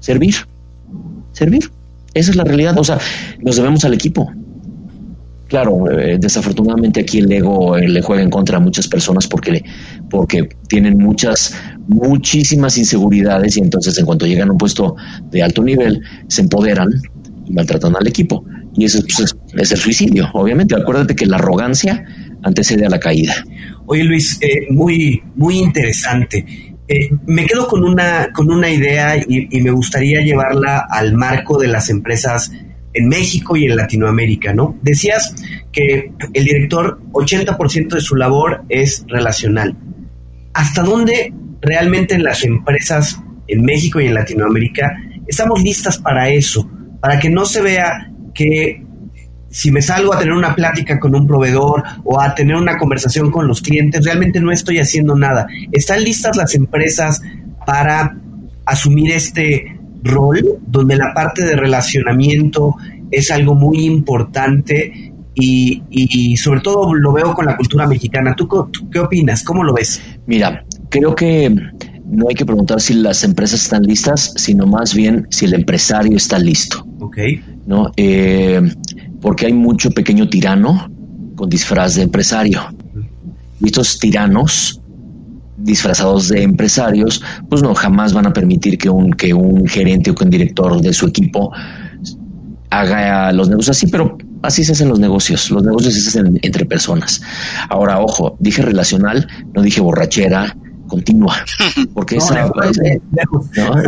Servir. Servir. Esa es la realidad. O sea, nos debemos al equipo. Claro, eh, desafortunadamente aquí el ego eh, le juega en contra a muchas personas porque, porque tienen muchas, muchísimas inseguridades y entonces en cuanto llegan a un puesto de alto nivel se empoderan y maltratan al equipo. Y eso pues, es, el suicidio, obviamente. Acuérdate que la arrogancia antecede a la caída. Oye Luis, eh, muy, muy interesante. Eh, me quedo con una, con una idea y, me gustaría llevarla al marco de las empresas en México y en Latinoamérica, ¿no? Decías que el director, 80% de su labor es relacional. ¿Hasta dónde realmente en las empresas en México y en Latinoamérica estamos listas para eso? Para que no se vea que si me salgo a tener una plática con un proveedor o a tener una conversación con los clientes, realmente no estoy haciendo nada. ¿Están listas las empresas para asumir este rol donde la parte de relacionamiento es algo muy importante y, sobre todo lo veo con la cultura mexicana. ¿Tú, qué opinas? ¿Cómo lo ves? Mira, creo que no hay que preguntar si las empresas están listas, sino más bien si el empresario está listo. Ok. ¿no? Eh, porque hay mucho pequeño tirano con disfraz de empresario. Y estos tiranos disfrazados de empresarios, pues no, jamás van a permitir que un, que un gerente o que un director de su equipo haga los negocios así, pero así se hacen los negocios. Los negocios se hacen entre personas. Ahora, ojo, dije relacional, no dije borrachera, continua, (laughs) porque esa,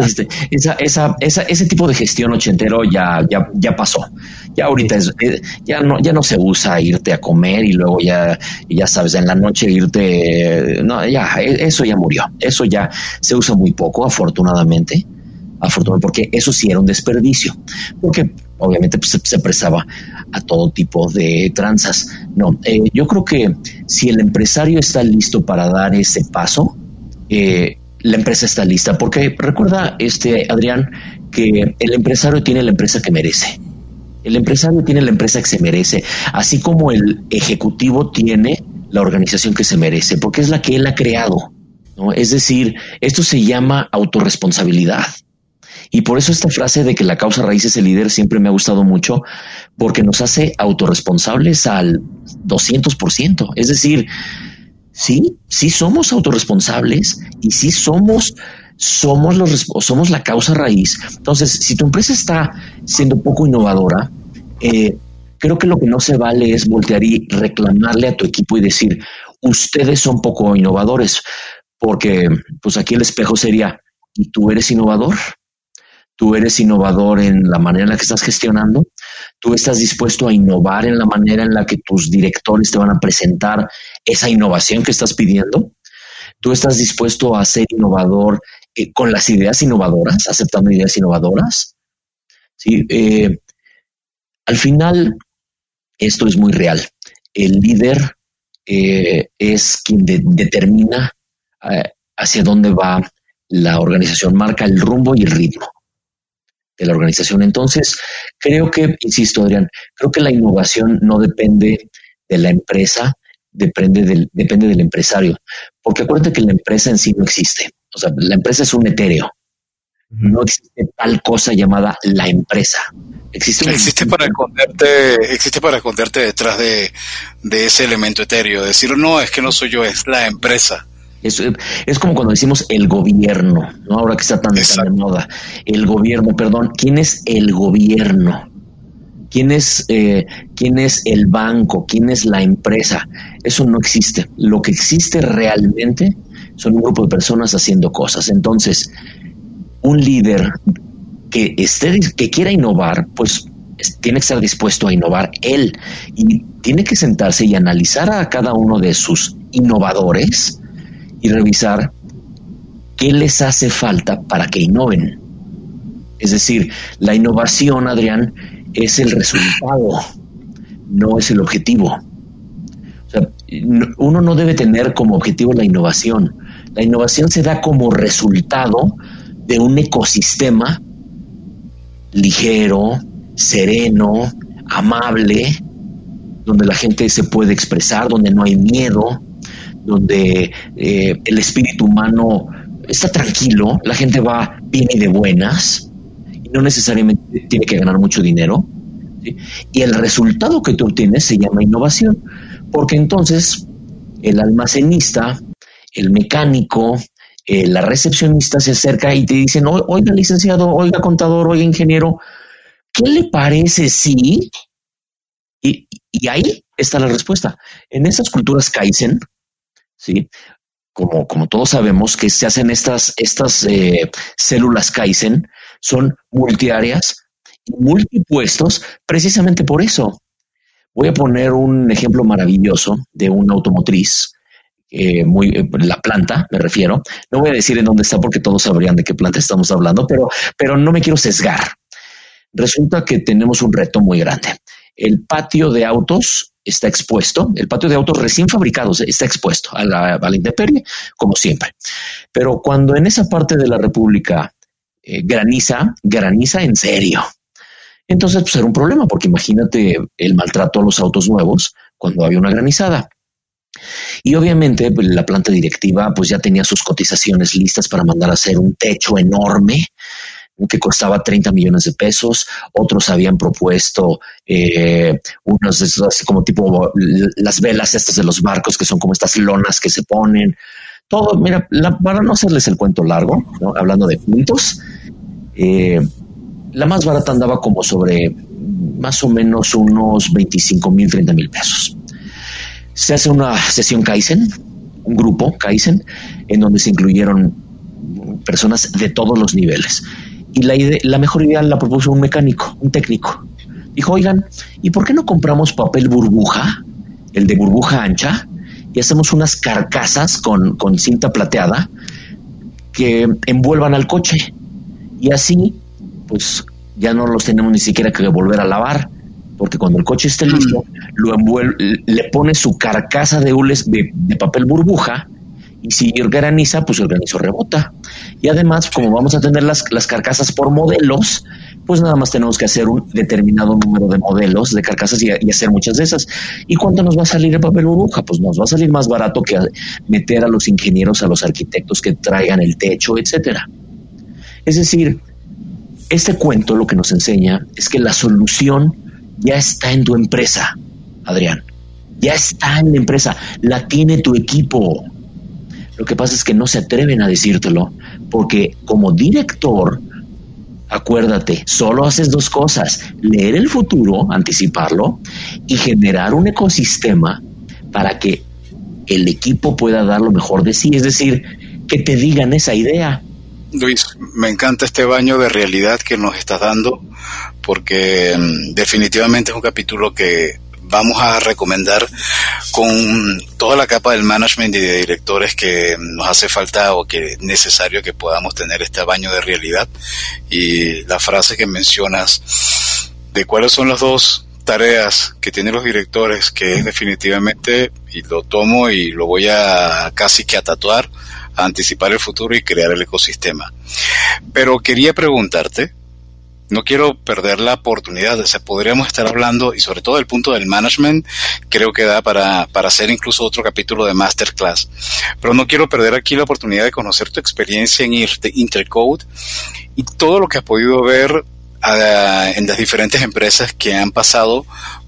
este, esa, esa, esa, ese tipo de gestión ochentero ya, ya, ya pasó. Ya ahorita es, eh, ya no, ya no se usa irte a comer y luego ya, ya sabes, en la noche irte, no, ya, e, eso ya murió. Eso ya se usa muy poco, afortunadamente, afortunadamente, porque eso sí era un desperdicio, porque obviamente pues, se, prestaba a todo tipo de tranzas. No, eh, yo creo que si el empresario está listo para dar ese paso, eh, la empresa está lista. Porque recuerda, este Adrián, que el empresario tiene la empresa que merece. El empresario tiene la empresa que se merece, así como el ejecutivo tiene la organización que se merece, porque es la que él ha creado. ¿no? Es decir, esto se llama autorresponsabilidad. Y por eso esta frase de que la causa raíz es el líder siempre me ha gustado mucho, porque nos hace autorresponsables al 200%. Es decir, sí, sí somos autorresponsables y sí somos somos los somos la causa raíz. Entonces, si tu empresa está siendo poco innovadora, eh, creo que lo que no se vale es voltear y reclamarle a tu equipo y decir, ustedes son poco innovadores, porque pues aquí el espejo sería, ¿y tú eres innovador? tú eres innovador en la manera en la que estás gestionando, tú estás dispuesto a innovar en la manera en la que tus directores te van a presentar esa innovación que estás pidiendo, tú estás dispuesto a ser innovador eh, con las ideas innovadoras, aceptando ideas innovadoras. ¿Sí? Eh, al final, esto es muy real. El líder eh, es quien determina hacia dónde va la organización, marca el rumbo y el ritmo de la organización. Entonces, creo que, insisto, Adrián, creo que la innovación no depende de la empresa, depende del, depende del empresario. Porque acuérdate que la empresa en sí no existe. O sea, la empresa es un etéreo. No existe tal cosa llamada la empresa. Existe, existe para esconderte, existe para esconderte detrás de, de ese elemento etéreo. Decir, no, es que no soy yo, es la empresa. Es, es como cuando decimos el gobierno, ¿no? Ahora que está tan, de moda. El gobierno, perdón. ¿Quién es el gobierno? ¿Quién es, eh, ¿Quién es el banco? ¿Quién es la empresa? Eso no existe. Lo que existe realmente son un grupo de personas haciendo cosas. Entonces, un líder que esté, que quiera innovar, pues tiene que estar dispuesto a innovar él y tiene que sentarse y analizar a cada uno de sus innovadores y revisar qué les hace falta para que innoven. Es decir, la innovación, Adrián, es el resultado, no es el objetivo. uno no debe tener como objetivo la innovación. La innovación se da como resultado de un ecosistema ligero, sereno, amable, donde la gente se puede expresar, donde no hay miedo, donde eh, el espíritu humano está tranquilo, la gente va bien y de buenas, y no necesariamente tiene que ganar mucho dinero. Y el resultado que tú obtienes se llama innovación, porque entonces el almacenista, el mecánico, eh, la recepcionista se acerca y te dicen, oiga licenciado, oiga contador, oiga ingeniero, ¿qué le parece si? Y, y ahí está la respuesta. En esas culturas Kaizen, ¿sí? Como, como todos sabemos que se hacen estas, estas eh, células Kaizen, son multiáreas y multipuestos precisamente por eso. Voy a poner un ejemplo maravilloso de una automotriz, eh, muy, eh, la planta, me refiero. No voy a decir en dónde está porque todos sabrían de qué planta estamos hablando, pero, pero no me quiero sesgar. Resulta que tenemos un reto muy grande. El patio de autos está expuesto, el patio de autos recién fabricados está expuesto a la, a intemperie, como siempre. Pero cuando en esa parte de la República eh, graniza, graniza en serio. Entonces, pues era un problema, porque imagínate el maltrato a los autos nuevos cuando había una granizada. Y obviamente pues, la planta directiva pues ya tenía sus cotizaciones listas para mandar a hacer un techo enorme que costaba 30 millones de pesos, otros habían propuesto eh, unos así como tipo las velas estas de los barcos que son como estas lonas que se ponen, todo, mira, para no hacerles el cuento largo, hablando de puntos, eh, la más barata andaba como sobre más o menos unos 25 mil, 30 mil pesos. Se hace una sesión Kaizen, un grupo Kaizen, en donde se incluyeron personas de todos los niveles. Y la, la mejor idea la propuso un mecánico, un técnico. Dijo, oigan, ¿y por qué no compramos papel burbuja, el de burbuja ancha, y hacemos unas carcasas con, con cinta plateada que envuelvan al coche? Y así, pues ya no los tenemos ni siquiera que volver a lavar, porque cuando el coche esté listo, lo envuelve, le pone su carcasa de hules de, papel burbuja y si graniza, pues el granizo rebota. Y además, como vamos a tener las, las carcasas por modelos, pues nada más tenemos que hacer un determinado número de modelos de carcasas y, y, hacer muchas de esas. ¿Y cuánto nos va a salir el papel burbuja? Pues nos va a salir más barato que meter a los ingenieros, a los arquitectos que traigan el techo, etcétera. Es decir, este cuento lo que nos enseña es que la solución ya está en tu empresa, Adrián. Ya está en la empresa, la tiene tu equipo. Lo que pasa es que no se atreven a decírtelo porque como director, acuérdate, solo haces dos cosas, leer el futuro, anticiparlo y generar un ecosistema para que el equipo pueda dar lo mejor de sí, es decir, que te digan esa idea, Luis, me encanta este baño de realidad que nos estás dando, porque mm, definitivamente es un capítulo que vamos a recomendar con toda la capa del management y de directores que nos hace falta o que es necesario que podamos tener este baño de realidad. Y la frase que mencionas de cuáles son las dos tareas que tienen los directores, que es definitivamente, y lo tomo y lo voy a casi que a tatuar, anticipar el futuro y crear el ecosistema. Pero quería preguntarte, no quiero perder la oportunidad, o podríamos estar hablando, y sobre todo el punto del management, creo que da para, para hacer incluso otro capítulo de masterclass. Pero no quiero perder aquí la oportunidad de conocer tu experiencia en Intercode y todo lo que has podido ver ah, en las diferentes empresas que han pasado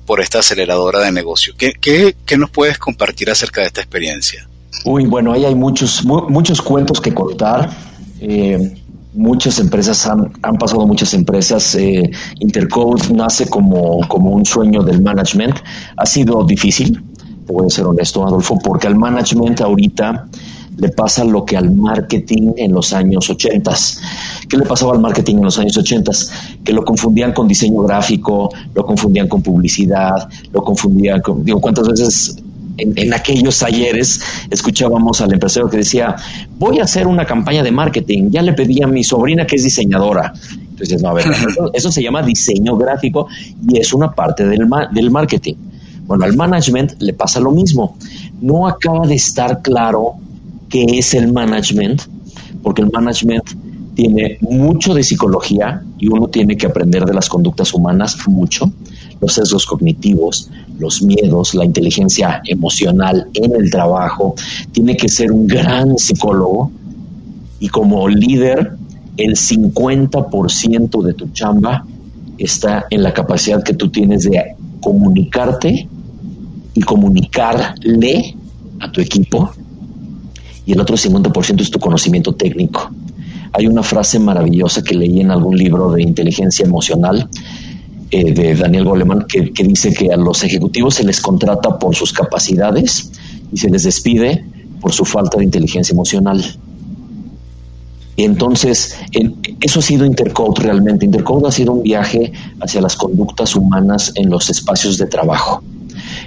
por esta aceleradora de negocio. ¿Qué, qué, qué nos puedes compartir acerca de esta experiencia? Uy, bueno, ahí hay muchos, muchos cuentos que contar. Eh, muchas empresas han, han, pasado muchas empresas. Eh, Intercode nace como, como un sueño del management. Ha sido difícil, te voy a ser honesto, Adolfo, porque al management ahorita le pasa lo que al marketing en los años 80. ¿Qué le pasaba al marketing en los años 80? Que lo confundían con diseño gráfico, lo confundían con publicidad, lo confundían con... Digo, ¿cuántas veces en, aquellos talleres escuchábamos al empresario que decía, voy a hacer una campaña de marketing, ya le pedí a mi sobrina que es diseñadora. Entonces, no, a ver, (laughs) eso, se llama diseño gráfico y es una parte del, del marketing. Bueno, al management le pasa lo mismo. No acaba de estar claro qué es el management, porque el management tiene mucho de psicología y uno tiene que aprender de las conductas humanas mucho los sesgos cognitivos, los miedos, la inteligencia emocional en el trabajo. Tiene que ser un gran psicólogo y como líder, el 50% de tu chamba está en la capacidad que tú tienes de comunicarte y comunicarle a tu equipo y el otro 50% es tu conocimiento técnico. Hay una frase maravillosa que leí en algún libro de inteligencia emocional eh, de Daniel Goleman, que, dice que a los ejecutivos se les contrata por sus capacidades y se les despide por su falta de inteligencia emocional. Entonces, eso ha sido Intercode realmente. Intercode ha sido un viaje hacia las conductas humanas en los espacios de trabajo.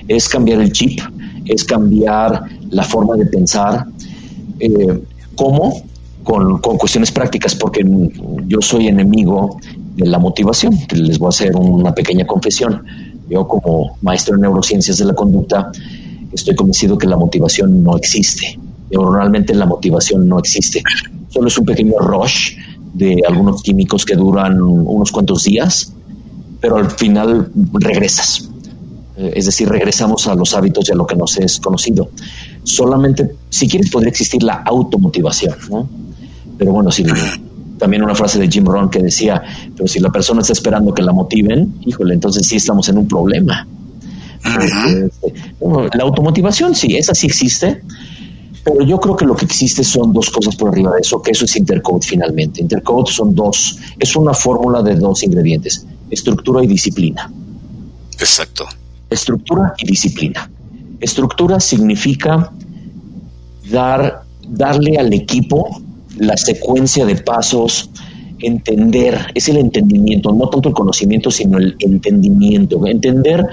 Es cambiar el chip, es cambiar la forma de pensar. Eh, ¿Cómo? Con, con, cuestiones prácticas, porque yo soy enemigo de la motivación. Les voy a hacer una pequeña confesión. Yo como maestro en neurociencias de la conducta estoy convencido que la motivación no existe. Normalmente la motivación no existe. Solo es un pequeño rush de algunos químicos que duran unos cuantos días, pero al final regresas. Eh, es decir, regresamos a los hábitos y a lo que nos es conocido. Solamente, si quieres, podría existir la automotivación. Pero bueno, si también una frase de Jim Rohn que decía, pero si la persona está esperando que la motiven, híjole, entonces sí estamos en un problema. Este, la automotivación, sí, esa sí existe, pero yo creo que lo que existe son dos cosas por arriba de eso, que eso es Intercode finalmente. Intercode son dos, es una fórmula de dos ingredientes, estructura y disciplina. Exacto. Estructura y disciplina. Estructura significa dar, darle al equipo la secuencia de pasos, entender, es el entendimiento, no tanto el conocimiento, sino el entendimiento. Entender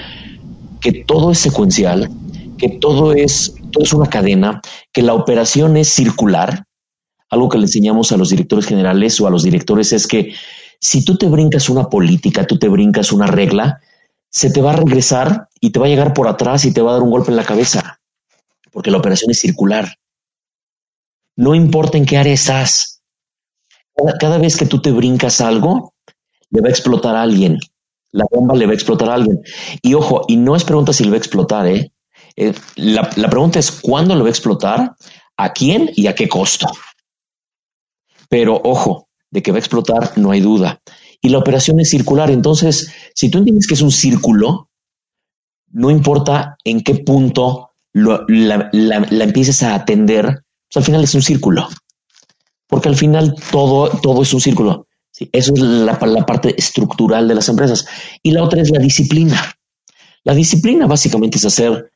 que todo es secuencial, que todo es todo es una cadena, que la operación es circular. Algo que le enseñamos a los directores generales o a los directores es que si tú te brincas una política, tú te brincas una regla, se te va a regresar y te va a llegar por atrás y te va a dar un golpe en la cabeza, porque la operación es circular. No importa en qué área estás. Cada, vez que tú te brincas algo, le va a explotar a alguien. La bomba le va a explotar a alguien. Y ojo, y no es pregunta si le va a explotar, ¿eh? Eh, la, pregunta es cuándo lo va a explotar, a quién y a qué costo. Pero ojo, de que va a explotar no hay duda. Y la operación es circular. Entonces, si tú entiendes que es un círculo, no importa en qué punto la, empieces a atender, al final es un círculo. Porque al final todo, todo es un círculo. eso es la, la parte estructural de las empresas. Y la otra es la disciplina. La disciplina básicamente es hacer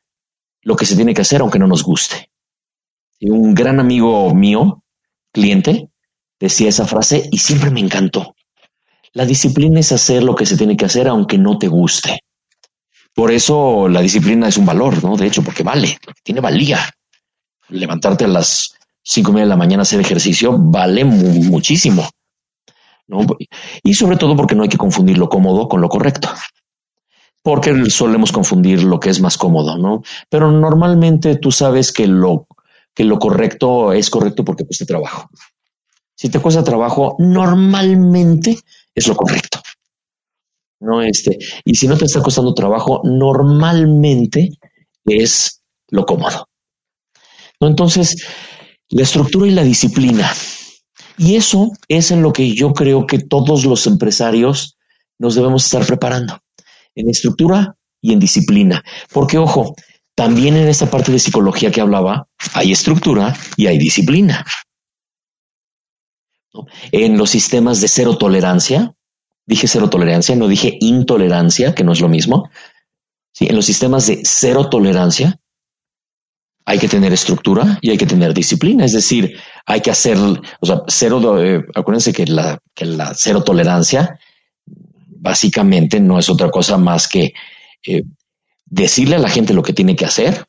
lo que se tiene que hacer aunque no nos guste. Un gran amigo mío, cliente, decía esa frase y siempre me encantó. La disciplina es hacer lo que se tiene que hacer aunque no te guste. Por eso la disciplina es un valor, ¿no? De hecho, porque vale, tiene valía. Levantarte a las cinco y media de la mañana a hacer ejercicio vale muchísimo. Y sobre todo porque no hay que confundir lo cómodo con lo correcto porque solemos confundir lo que es más cómodo, ¿no? Pero normalmente tú sabes que lo, que lo correcto es correcto porque cuesta trabajo. Si te cuesta trabajo, normalmente es lo correcto. No este, y si no te está costando trabajo, normalmente es lo cómodo. ¿No? Entonces, la estructura y la disciplina. Y eso es en lo que yo creo que todos los empresarios nos debemos estar preparando en estructura y en disciplina. Porque, ojo, también en esta parte de psicología que hablaba, hay estructura y hay disciplina. En los sistemas de cero tolerancia, dije cero tolerancia, no dije intolerancia, que no es lo mismo. Sí, en los sistemas de cero tolerancia hay que tener estructura y hay que tener disciplina. Es decir, hay que hacer, o sea, cero, eh, acuérdense que la, que la cero tolerancia básicamente no es otra cosa más que eh, decirle a la gente lo que tiene que hacer.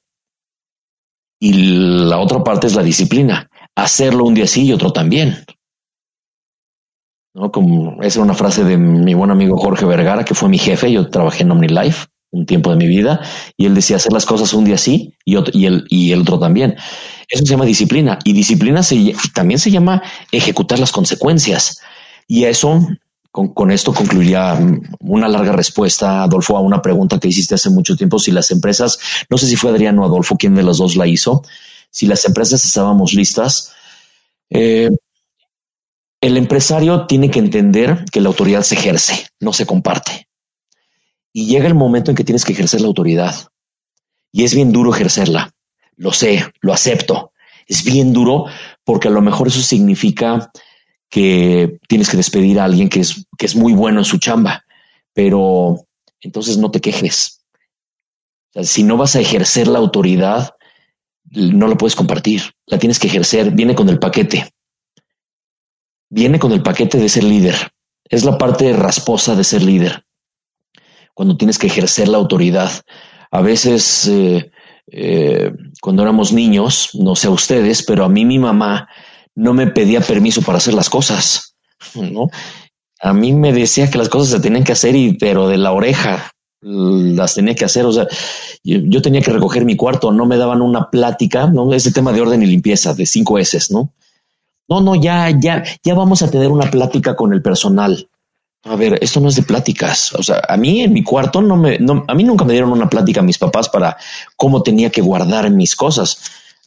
Y la otra parte es la disciplina, hacerlo un día sí y otro también. ¿No? Como esa es una frase de mi buen amigo Jorge Vergara, que fue mi jefe. Yo trabajé en OmniLife un tiempo de mi vida y él decía hacer las cosas un día sí y, otro, y, el, y el otro también. Eso se llama disciplina y disciplina también se llama ejecutar las consecuencias. Y eso con, esto concluiría una larga respuesta, Adolfo, a una pregunta que hiciste hace mucho tiempo, si las empresas, no sé si fue Adriano o Adolfo, quién de los dos la hizo, si las empresas estábamos listas. Eh, el empresario tiene que entender que la autoridad se ejerce, no se comparte. Y llega el momento en que tienes que ejercer la autoridad. Y es bien duro ejercerla. Lo sé, lo acepto. Es bien duro porque a lo mejor eso significa que tienes que despedir a alguien que es, que es muy bueno en su chamba, pero entonces no te quejes. si no vas a ejercer la autoridad, no la puedes compartir, la tienes que ejercer, viene con el paquete. Viene con el paquete de ser líder. Es la parte rasposa de ser líder. Cuando tienes que ejercer la autoridad. A veces, eh, eh, cuando éramos niños, no sé a ustedes, pero a mí mi mamá no me pedía permiso para hacer las cosas, (laughs) ¿no? A mí me decía que las cosas se tenían que hacer, y, pero de la oreja las tenía que hacer. O sea, yo, tenía que recoger mi cuarto, no me daban una plática, no ese tema de orden y limpieza de cinco S, ¿no? No, no, ya, ya, ya vamos a tener una plática con el personal. A ver, esto no es de pláticas. O sea, a mí en mi cuarto no me, no, a mí nunca me dieron una plática a mis papás para cómo tenía que guardar mis cosas.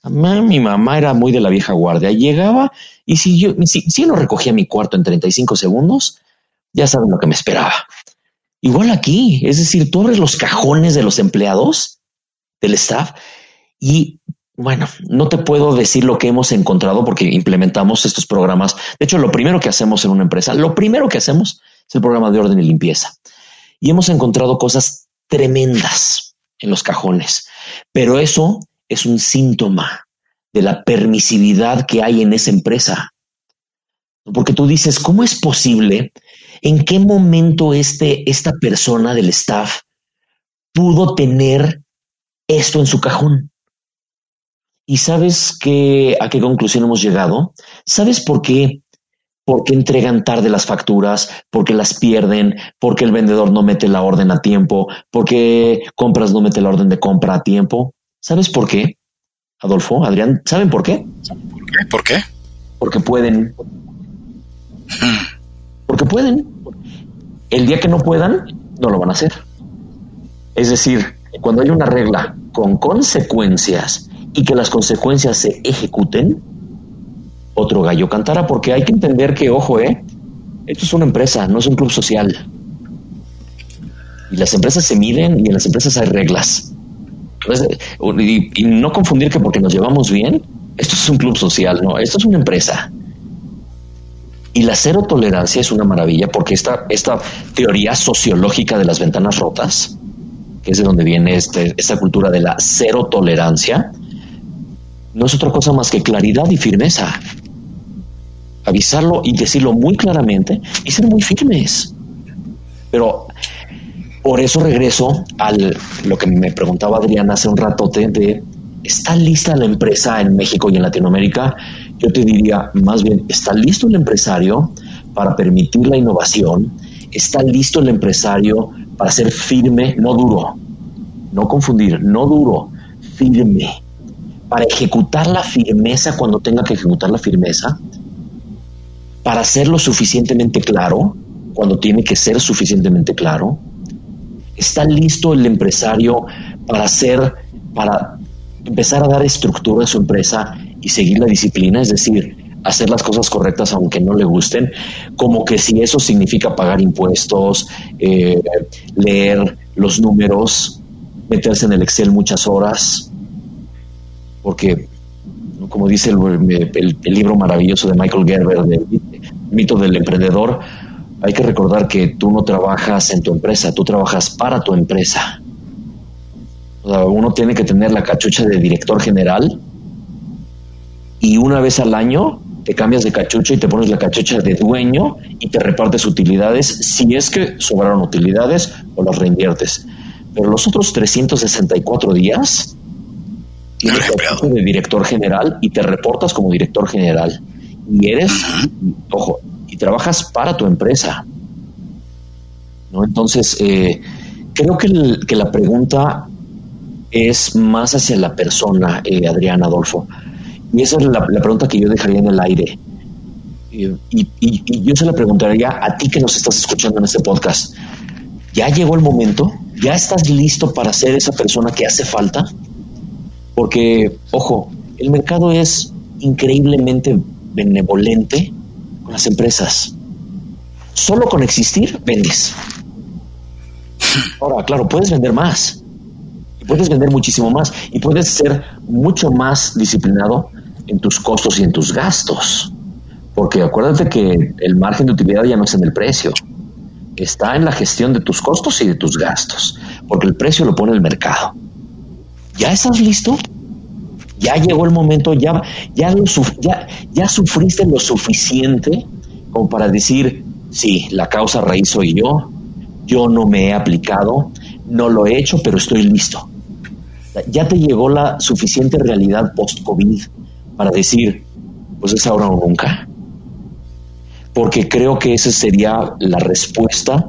Mi mamá era muy de la vieja guardia. Llegaba y si yo, si, si no recogía mi cuarto en 35 segundos, ya saben lo que me esperaba. Igual aquí, es decir, tú abres los cajones de los empleados del staff y bueno, no te puedo decir lo que hemos encontrado porque implementamos estos programas. De hecho, lo primero que hacemos en una empresa, lo primero que hacemos es el programa de orden y limpieza. Y hemos encontrado cosas tremendas en los cajones, pero eso es un síntoma de la permisividad que hay en esa empresa. Porque tú dices, ¿cómo es posible? ¿En qué momento este, esta persona del staff pudo tener esto en su cajón? ¿Y sabes qué, a qué conclusión hemos llegado? ¿Sabes por qué? ¿Por qué entregan tarde las facturas? ¿Por qué las pierden? ¿Por qué el vendedor no mete la orden a tiempo? ¿Por qué compras no mete la orden de compra a tiempo? ¿Sabes por qué? Adolfo, Adrián, ¿saben por qué? ¿Por qué? ¿Por qué? Porque pueden. Porque pueden. El día que no puedan, no lo van a hacer. Es decir, cuando hay una regla con consecuencias y que las consecuencias se ejecuten, otro gallo cantará, porque hay que entender que, ojo, eh, esto es una empresa, no es un club social. Y las empresas se miden y en las empresas hay reglas. Y, no confundir que porque nos llevamos bien, esto es un club social, no, esto es una empresa. Y la cero tolerancia es una maravilla porque esta, esta teoría sociológica de las ventanas rotas, que es de donde viene este, esta cultura de la cero tolerancia, no es otra cosa más que claridad y firmeza. Avisarlo y decirlo muy claramente y ser muy firmes. Pero por eso regreso a lo que me preguntaba Adriana hace un ratote de ¿está lista la empresa en México y en Latinoamérica? Yo te diría más bien, ¿está listo el empresario para permitir la innovación? ¿Está listo el empresario para ser firme, no duro? No confundir, no duro, firme para ejecutar la firmeza cuando tenga que ejecutar la firmeza, para ser lo suficientemente claro cuando tiene que ser suficientemente claro. Está listo el empresario para hacer, para empezar a dar estructura a su empresa y seguir la disciplina, es decir, hacer las cosas correctas aunque no le gusten, como que si eso significa pagar impuestos, eh, leer los números, meterse en el Excel muchas horas, porque, como dice el, libro maravilloso de Michael Gerber, del mito del emprendedor, hay que recordar que tú no trabajas en tu empresa, tú trabajas para tu empresa. uno tiene que tener la cachucha de director general y una vez al año te cambias de cachucha y te pones la cachucha de dueño y te repartes utilidades si es que sobraron utilidades o las reinviertes. Pero los otros 364 días tienes el de director general y te reportas como director general. Y eres, ojo, y trabajas para tu empresa. ¿no? Entonces, eh, creo que, que, la pregunta es más hacia la persona, eh, Adrián Adolfo. Y esa es la, pregunta que yo dejaría en el aire. y, y, yo se la preguntaría a ti que nos estás escuchando en este podcast. ¿Ya llegó el momento? ¿Ya estás listo para ser esa persona que hace falta? Porque, ojo, el mercado es increíblemente benevolente con las empresas. Solo con existir, vendes. Ahora, claro, puedes vender más. Y puedes vender muchísimo más. Y puedes ser mucho más disciplinado en tus costos y en tus gastos. Porque acuérdate que el margen de utilidad ya no es en el precio. Está en la gestión de tus costos y de tus gastos. Porque el precio lo pone el mercado. ¿Ya estás listo? Ya llegó el momento, ya, ya, ya, ya sufriste lo suficiente como para decir, sí, la causa raíz soy yo, yo no me he aplicado, no lo he hecho, pero estoy listo. Ya te llegó la suficiente realidad post-COVID para decir, pues es ahora o nunca. Porque creo que esa sería la respuesta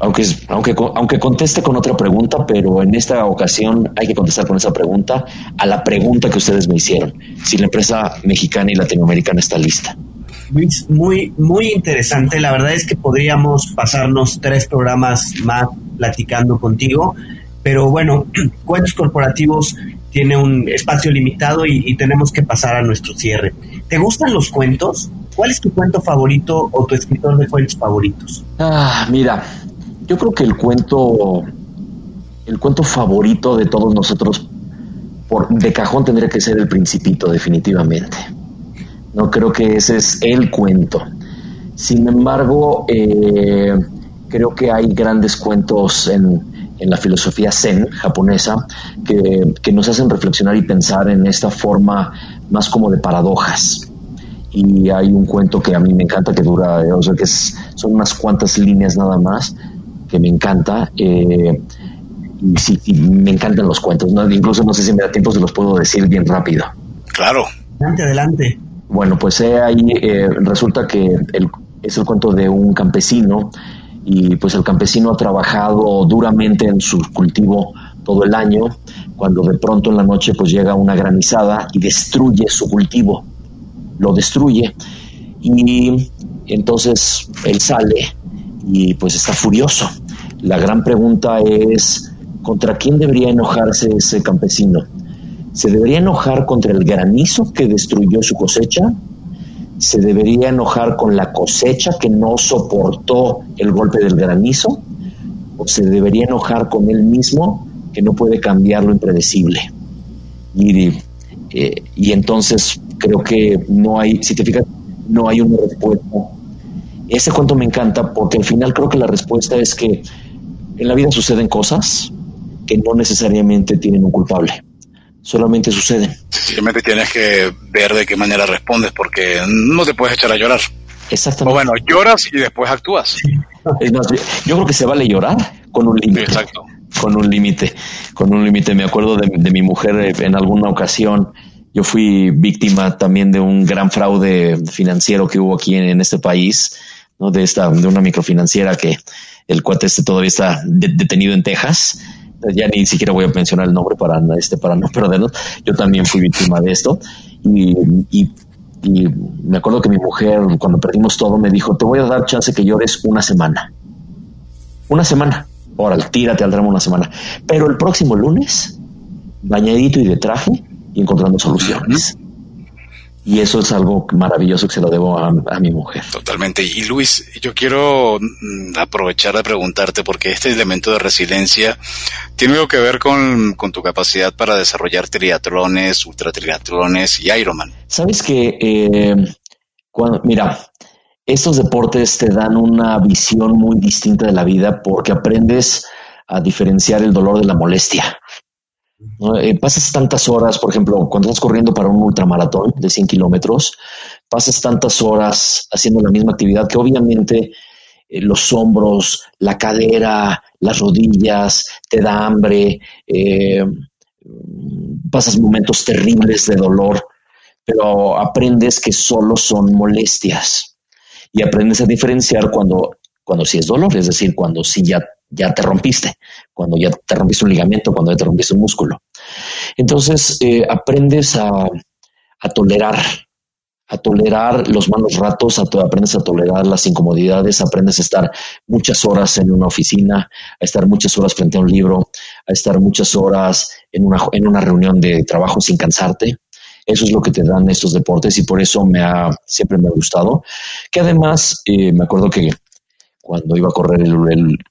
aunque, aunque, aunque conteste con otra pregunta, pero en esta ocasión hay que contestar con esa pregunta a la pregunta que ustedes me hicieron, si la empresa mexicana y latinoamericana está lista. Luis, muy, muy interesante. La verdad es que podríamos pasarnos tres programas más platicando contigo, pero bueno, (clears throat) Cuentos Corporativos tiene un espacio limitado y, tenemos que pasar a nuestro cierre. ¿Te gustan los cuentos? ¿Cuál es tu cuento favorito o tu escritor de cuentos favoritos? Ah, mira, yo creo que el cuento, el cuento favorito de todos nosotros, por, de cajón tendría que ser El Principito, definitivamente. No creo que ese es el cuento. Sin embargo, eh, creo que hay grandes cuentos en, en la filosofía zen japonesa que, que, nos hacen reflexionar y pensar en esta forma más como de paradojas. Y hay un cuento que a mí me encanta, que dura, o sea, que son unas cuantas líneas nada más, que me encanta. Eh, y sí, me encantan los cuentos. ¿no? Incluso no sé si me da tiempo, se los puedo decir bien rápido. Claro. Adelante, adelante. Bueno, pues ahí eh, resulta que el, es el cuento de un campesino y pues el campesino ha trabajado duramente en su cultivo todo el año, cuando de pronto en la noche pues llega una granizada y destruye su cultivo, lo destruye y entonces él sale y pues está furioso. La gran pregunta es, ¿contra quién debería enojarse ese campesino? ¿Se debería enojar contra el granizo que destruyó su cosecha? se debería enojar con la cosecha que no soportó el golpe del granizo o se debería enojar con él mismo que no puede cambiar lo impredecible. Y, eh, entonces creo que no hay, si te fijas, no hay una respuesta. Ese cuento me encanta porque al final creo que la respuesta es que en la vida suceden cosas que no necesariamente tienen un culpable solamente suceden. Simplemente tienes que ver de qué manera respondes porque no te puedes echar a llorar. Exactamente. O bueno, lloras y después actúas. Es más, yo creo que se vale llorar con un límite. Exacto. Con un límite, con un límite. Me acuerdo de, mi mujer eh, en alguna ocasión. Yo fui víctima también de un gran fraude financiero que hubo aquí en, este país, De esta, de una microfinanciera que el cuate este todavía está detenido en Texas ya ni siquiera voy a mencionar el nombre para, este, para no perdernos. Yo también fui víctima de esto y, y, me acuerdo que mi mujer, cuando perdimos todo, me dijo, te voy a dar chance que llores una semana. Una semana. Órale, tírate al drama una semana. Pero el próximo lunes, bañadito y de traje y encontrando soluciones. Y eso es algo maravilloso que se lo debo a, mi mujer. Totalmente. Y Luis, yo quiero mm, aprovechar de preguntarte porque este elemento de resiliencia tiene algo que ver con, tu capacidad para desarrollar triatlones, ultratriatlones y Ironman. Sabes que, eh, cuando, mira, estos deportes te dan una visión muy distinta de la vida porque aprendes a diferenciar el dolor de la molestia. Eh, pasas tantas horas, por ejemplo, cuando estás corriendo para un ultramaratón de 100 kilómetros, pasas tantas horas haciendo la misma actividad que obviamente eh, los hombros, la cadera, las rodillas, te da hambre, eh, pasas momentos terribles de dolor, pero aprendes que solo son molestias. Y aprendes a diferenciar cuando, cuando sí es dolor, es decir, cuando sí ya ya te rompiste, cuando ya te rompiste un ligamento, cuando ya te rompiste un músculo. Entonces eh, aprendes a, tolerar, a tolerar los malos ratos, aprendes a tolerar las incomodidades, aprendes a estar muchas horas en una oficina, a estar muchas horas frente a un libro, a estar muchas horas en una, en una reunión de trabajo sin cansarte. Eso es lo que te dan estos deportes y por eso me ha, siempre me ha gustado. Que además, eh, me acuerdo que cuando iba a correr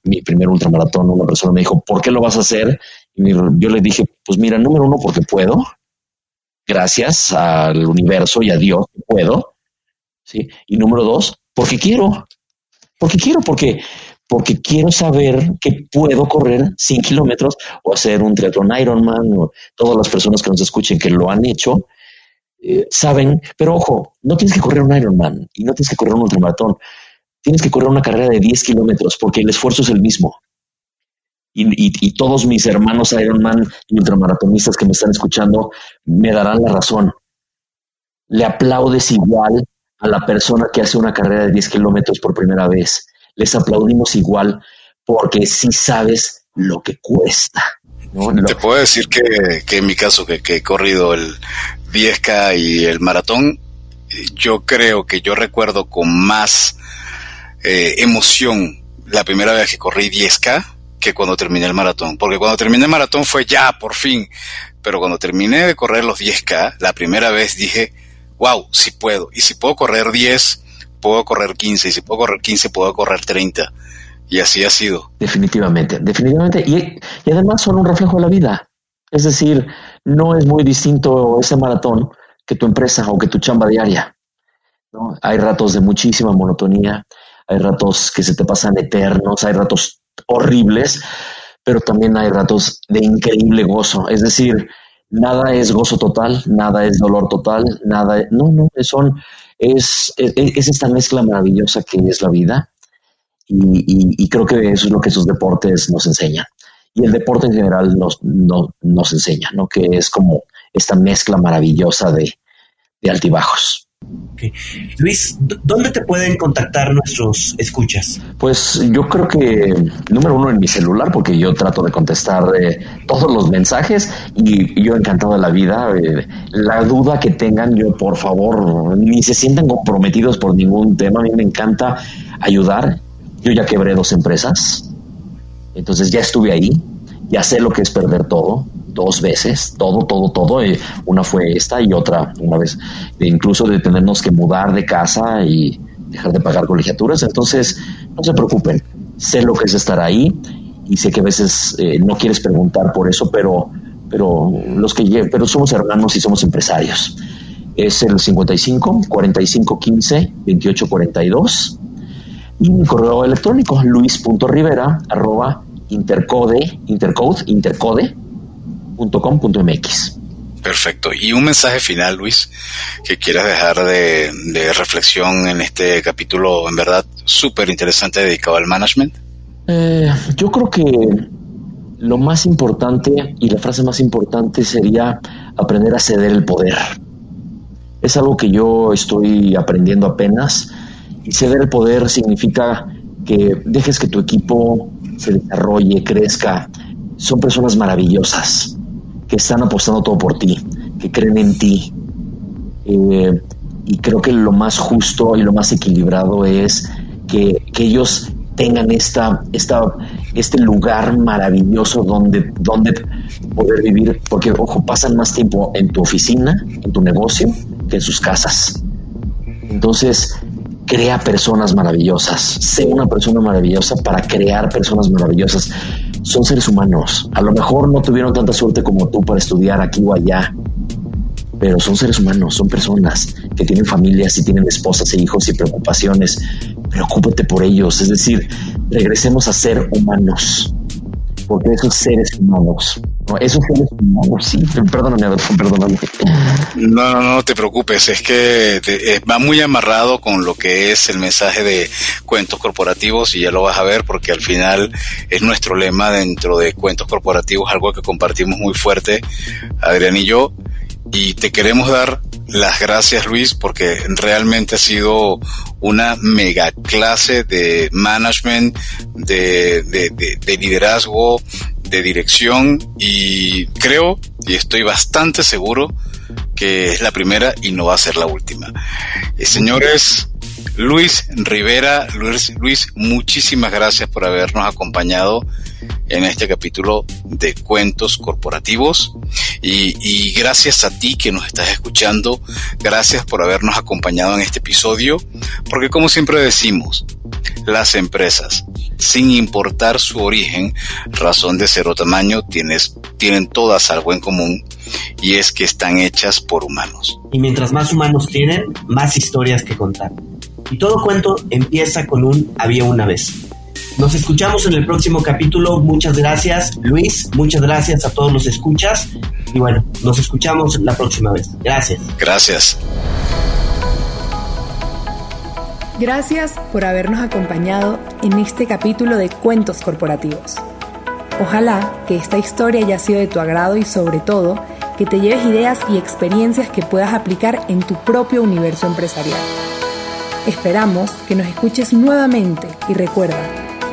mi primer ultramaratón, una persona me dijo, ¿por qué lo vas a hacer? Y yo le dije, pues mira, número uno, porque puedo, gracias al universo y a Dios, puedo. ¿sí? Y número dos, porque quiero, porque quiero, porque, porque quiero saber que puedo correr 100 kilómetros o hacer un triatlón Ironman, o todas las personas que nos escuchen que lo han hecho, eh, saben, pero ojo, no tienes que correr un Ironman y no tienes que correr un ultramaratón tienes que correr una carrera de 10 kilómetros porque el esfuerzo es el mismo. Y, todos mis hermanos Ironman y ultramaratonistas que me están escuchando me darán la razón. Le aplaudes igual a la persona que hace una carrera de 10 kilómetros por primera vez. Les aplaudimos igual porque sí sabes lo que cuesta. Te puedo decir que, en mi caso, que, que he corrido el 10K y el maratón, yo creo que yo recuerdo con más eh, emoción la primera vez que corrí 10K que cuando terminé el maratón. Porque cuando terminé el maratón fue ya, por fin. Pero cuando terminé de correr los 10K, la primera vez dije, wow, si puedo. Y si puedo correr 10, puedo correr 15. Y si puedo correr 15, puedo correr 30. Y así ha sido. Definitivamente, definitivamente. Y, y además son un reflejo de la vida. Es decir, no es muy distinto ese maratón que tu empresa o que tu chamba diaria. Hay ratos de muchísima monotonía, hay ratos que se te pasan eternos, hay ratos horribles, pero también hay ratos de increíble gozo. Es decir, nada es gozo total, nada es dolor total, nada, no, no, son, es, es, esta mezcla maravillosa que es la vida y, creo que eso es lo que esos deportes nos enseñan. Y el deporte en general nos, nos enseña, ¿no? Que es como esta mezcla maravillosa de altibajos. Luis, ¿dónde te pueden contactar nuestros escuchas? Pues yo creo que número uno en mi celular, porque yo trato de contestar eh, todos los mensajes y yo encantado de la vida. Eh, la duda que tengan, yo por favor, ni se sientan comprometidos por ningún tema. A mí me encanta ayudar. Yo ya quebré dos empresas, entonces ya estuve ahí, ya sé lo que es perder todo dos veces, todo, todo, todo. Eh, una fue esta y otra una vez, incluso de tenernos que mudar de casa y dejar de pagar colegiaturas. Entonces, no se preocupen, sé lo que es estar ahí y sé que a veces eh, no quieres preguntar por eso, pero, pero, los que, pero somos hermanos y somos empresarios. Es el 55 45 15 28 42 y mi correo electrónico luis.rivera arroba intercode, intercode, intercode .com.mx. Perfecto. Y un mensaje final, Luis, que quieras dejar de, reflexión en este capítulo, en verdad, súper interesante dedicado al management. Eh, yo creo que lo más importante y la frase más importante sería aprender a ceder el poder. Es algo que yo estoy aprendiendo apenas. Y ceder el poder significa que dejes que tu equipo se desarrolle, crezca. Son personas maravillosas que están apostando todo por ti, que creen en ti. Eh, y creo que lo más justo y lo más equilibrado es que, ellos tengan esta, esta, este lugar maravilloso donde, donde poder vivir, porque, ojo, pasan más tiempo en tu oficina, en tu negocio, que en sus casas. Entonces, crea personas maravillosas, sé una persona maravillosa para crear personas maravillosas son seres humanos. A lo mejor no tuvieron tanta suerte como tú para estudiar aquí o allá, pero son seres humanos, son personas que tienen familias y tienen esposas e hijos y preocupaciones. Preocúpate por ellos, es decir, regresemos a ser humanos porque esos seres humanos, no, esos seres humanos, sí, perdóname, perdóname. No, no, no te preocupes, es que eh, va muy amarrado con lo que es el mensaje de cuentos corporativos y ya lo vas a ver porque al final es nuestro lema dentro de cuentos corporativos, algo que compartimos muy fuerte, Adrián y yo, y te queremos dar las gracias Luis porque realmente ha sido una mega clase de management, de, de, liderazgo, de dirección y creo y estoy bastante seguro que es la primera y no va a ser la última. Eh, señores, Luis Rivera, Luis, Luis, muchísimas gracias por habernos acompañado en este capítulo de cuentos corporativos y, gracias a ti que nos estás escuchando, gracias por habernos acompañado en este episodio, porque como siempre decimos, las empresas, sin importar su origen, razón de ser o tamaño, tienes, tienen todas algo en común y es que están hechas por humanos. Y mientras más humanos tienen, más historias que contar. Y todo cuento empieza con un había una vez. Nos escuchamos en el próximo capítulo. Muchas gracias, Luis. Muchas gracias a todos los escuchas. Y bueno, nos escuchamos la próxima vez. Gracias. Gracias. Gracias por habernos acompañado en este capítulo de Cuentos Corporativos. Ojalá que esta historia haya sido de tu agrado y sobre todo que te lleves ideas y experiencias que puedas aplicar en tu propio universo empresarial. Esperamos que nos escuches nuevamente y recuerda,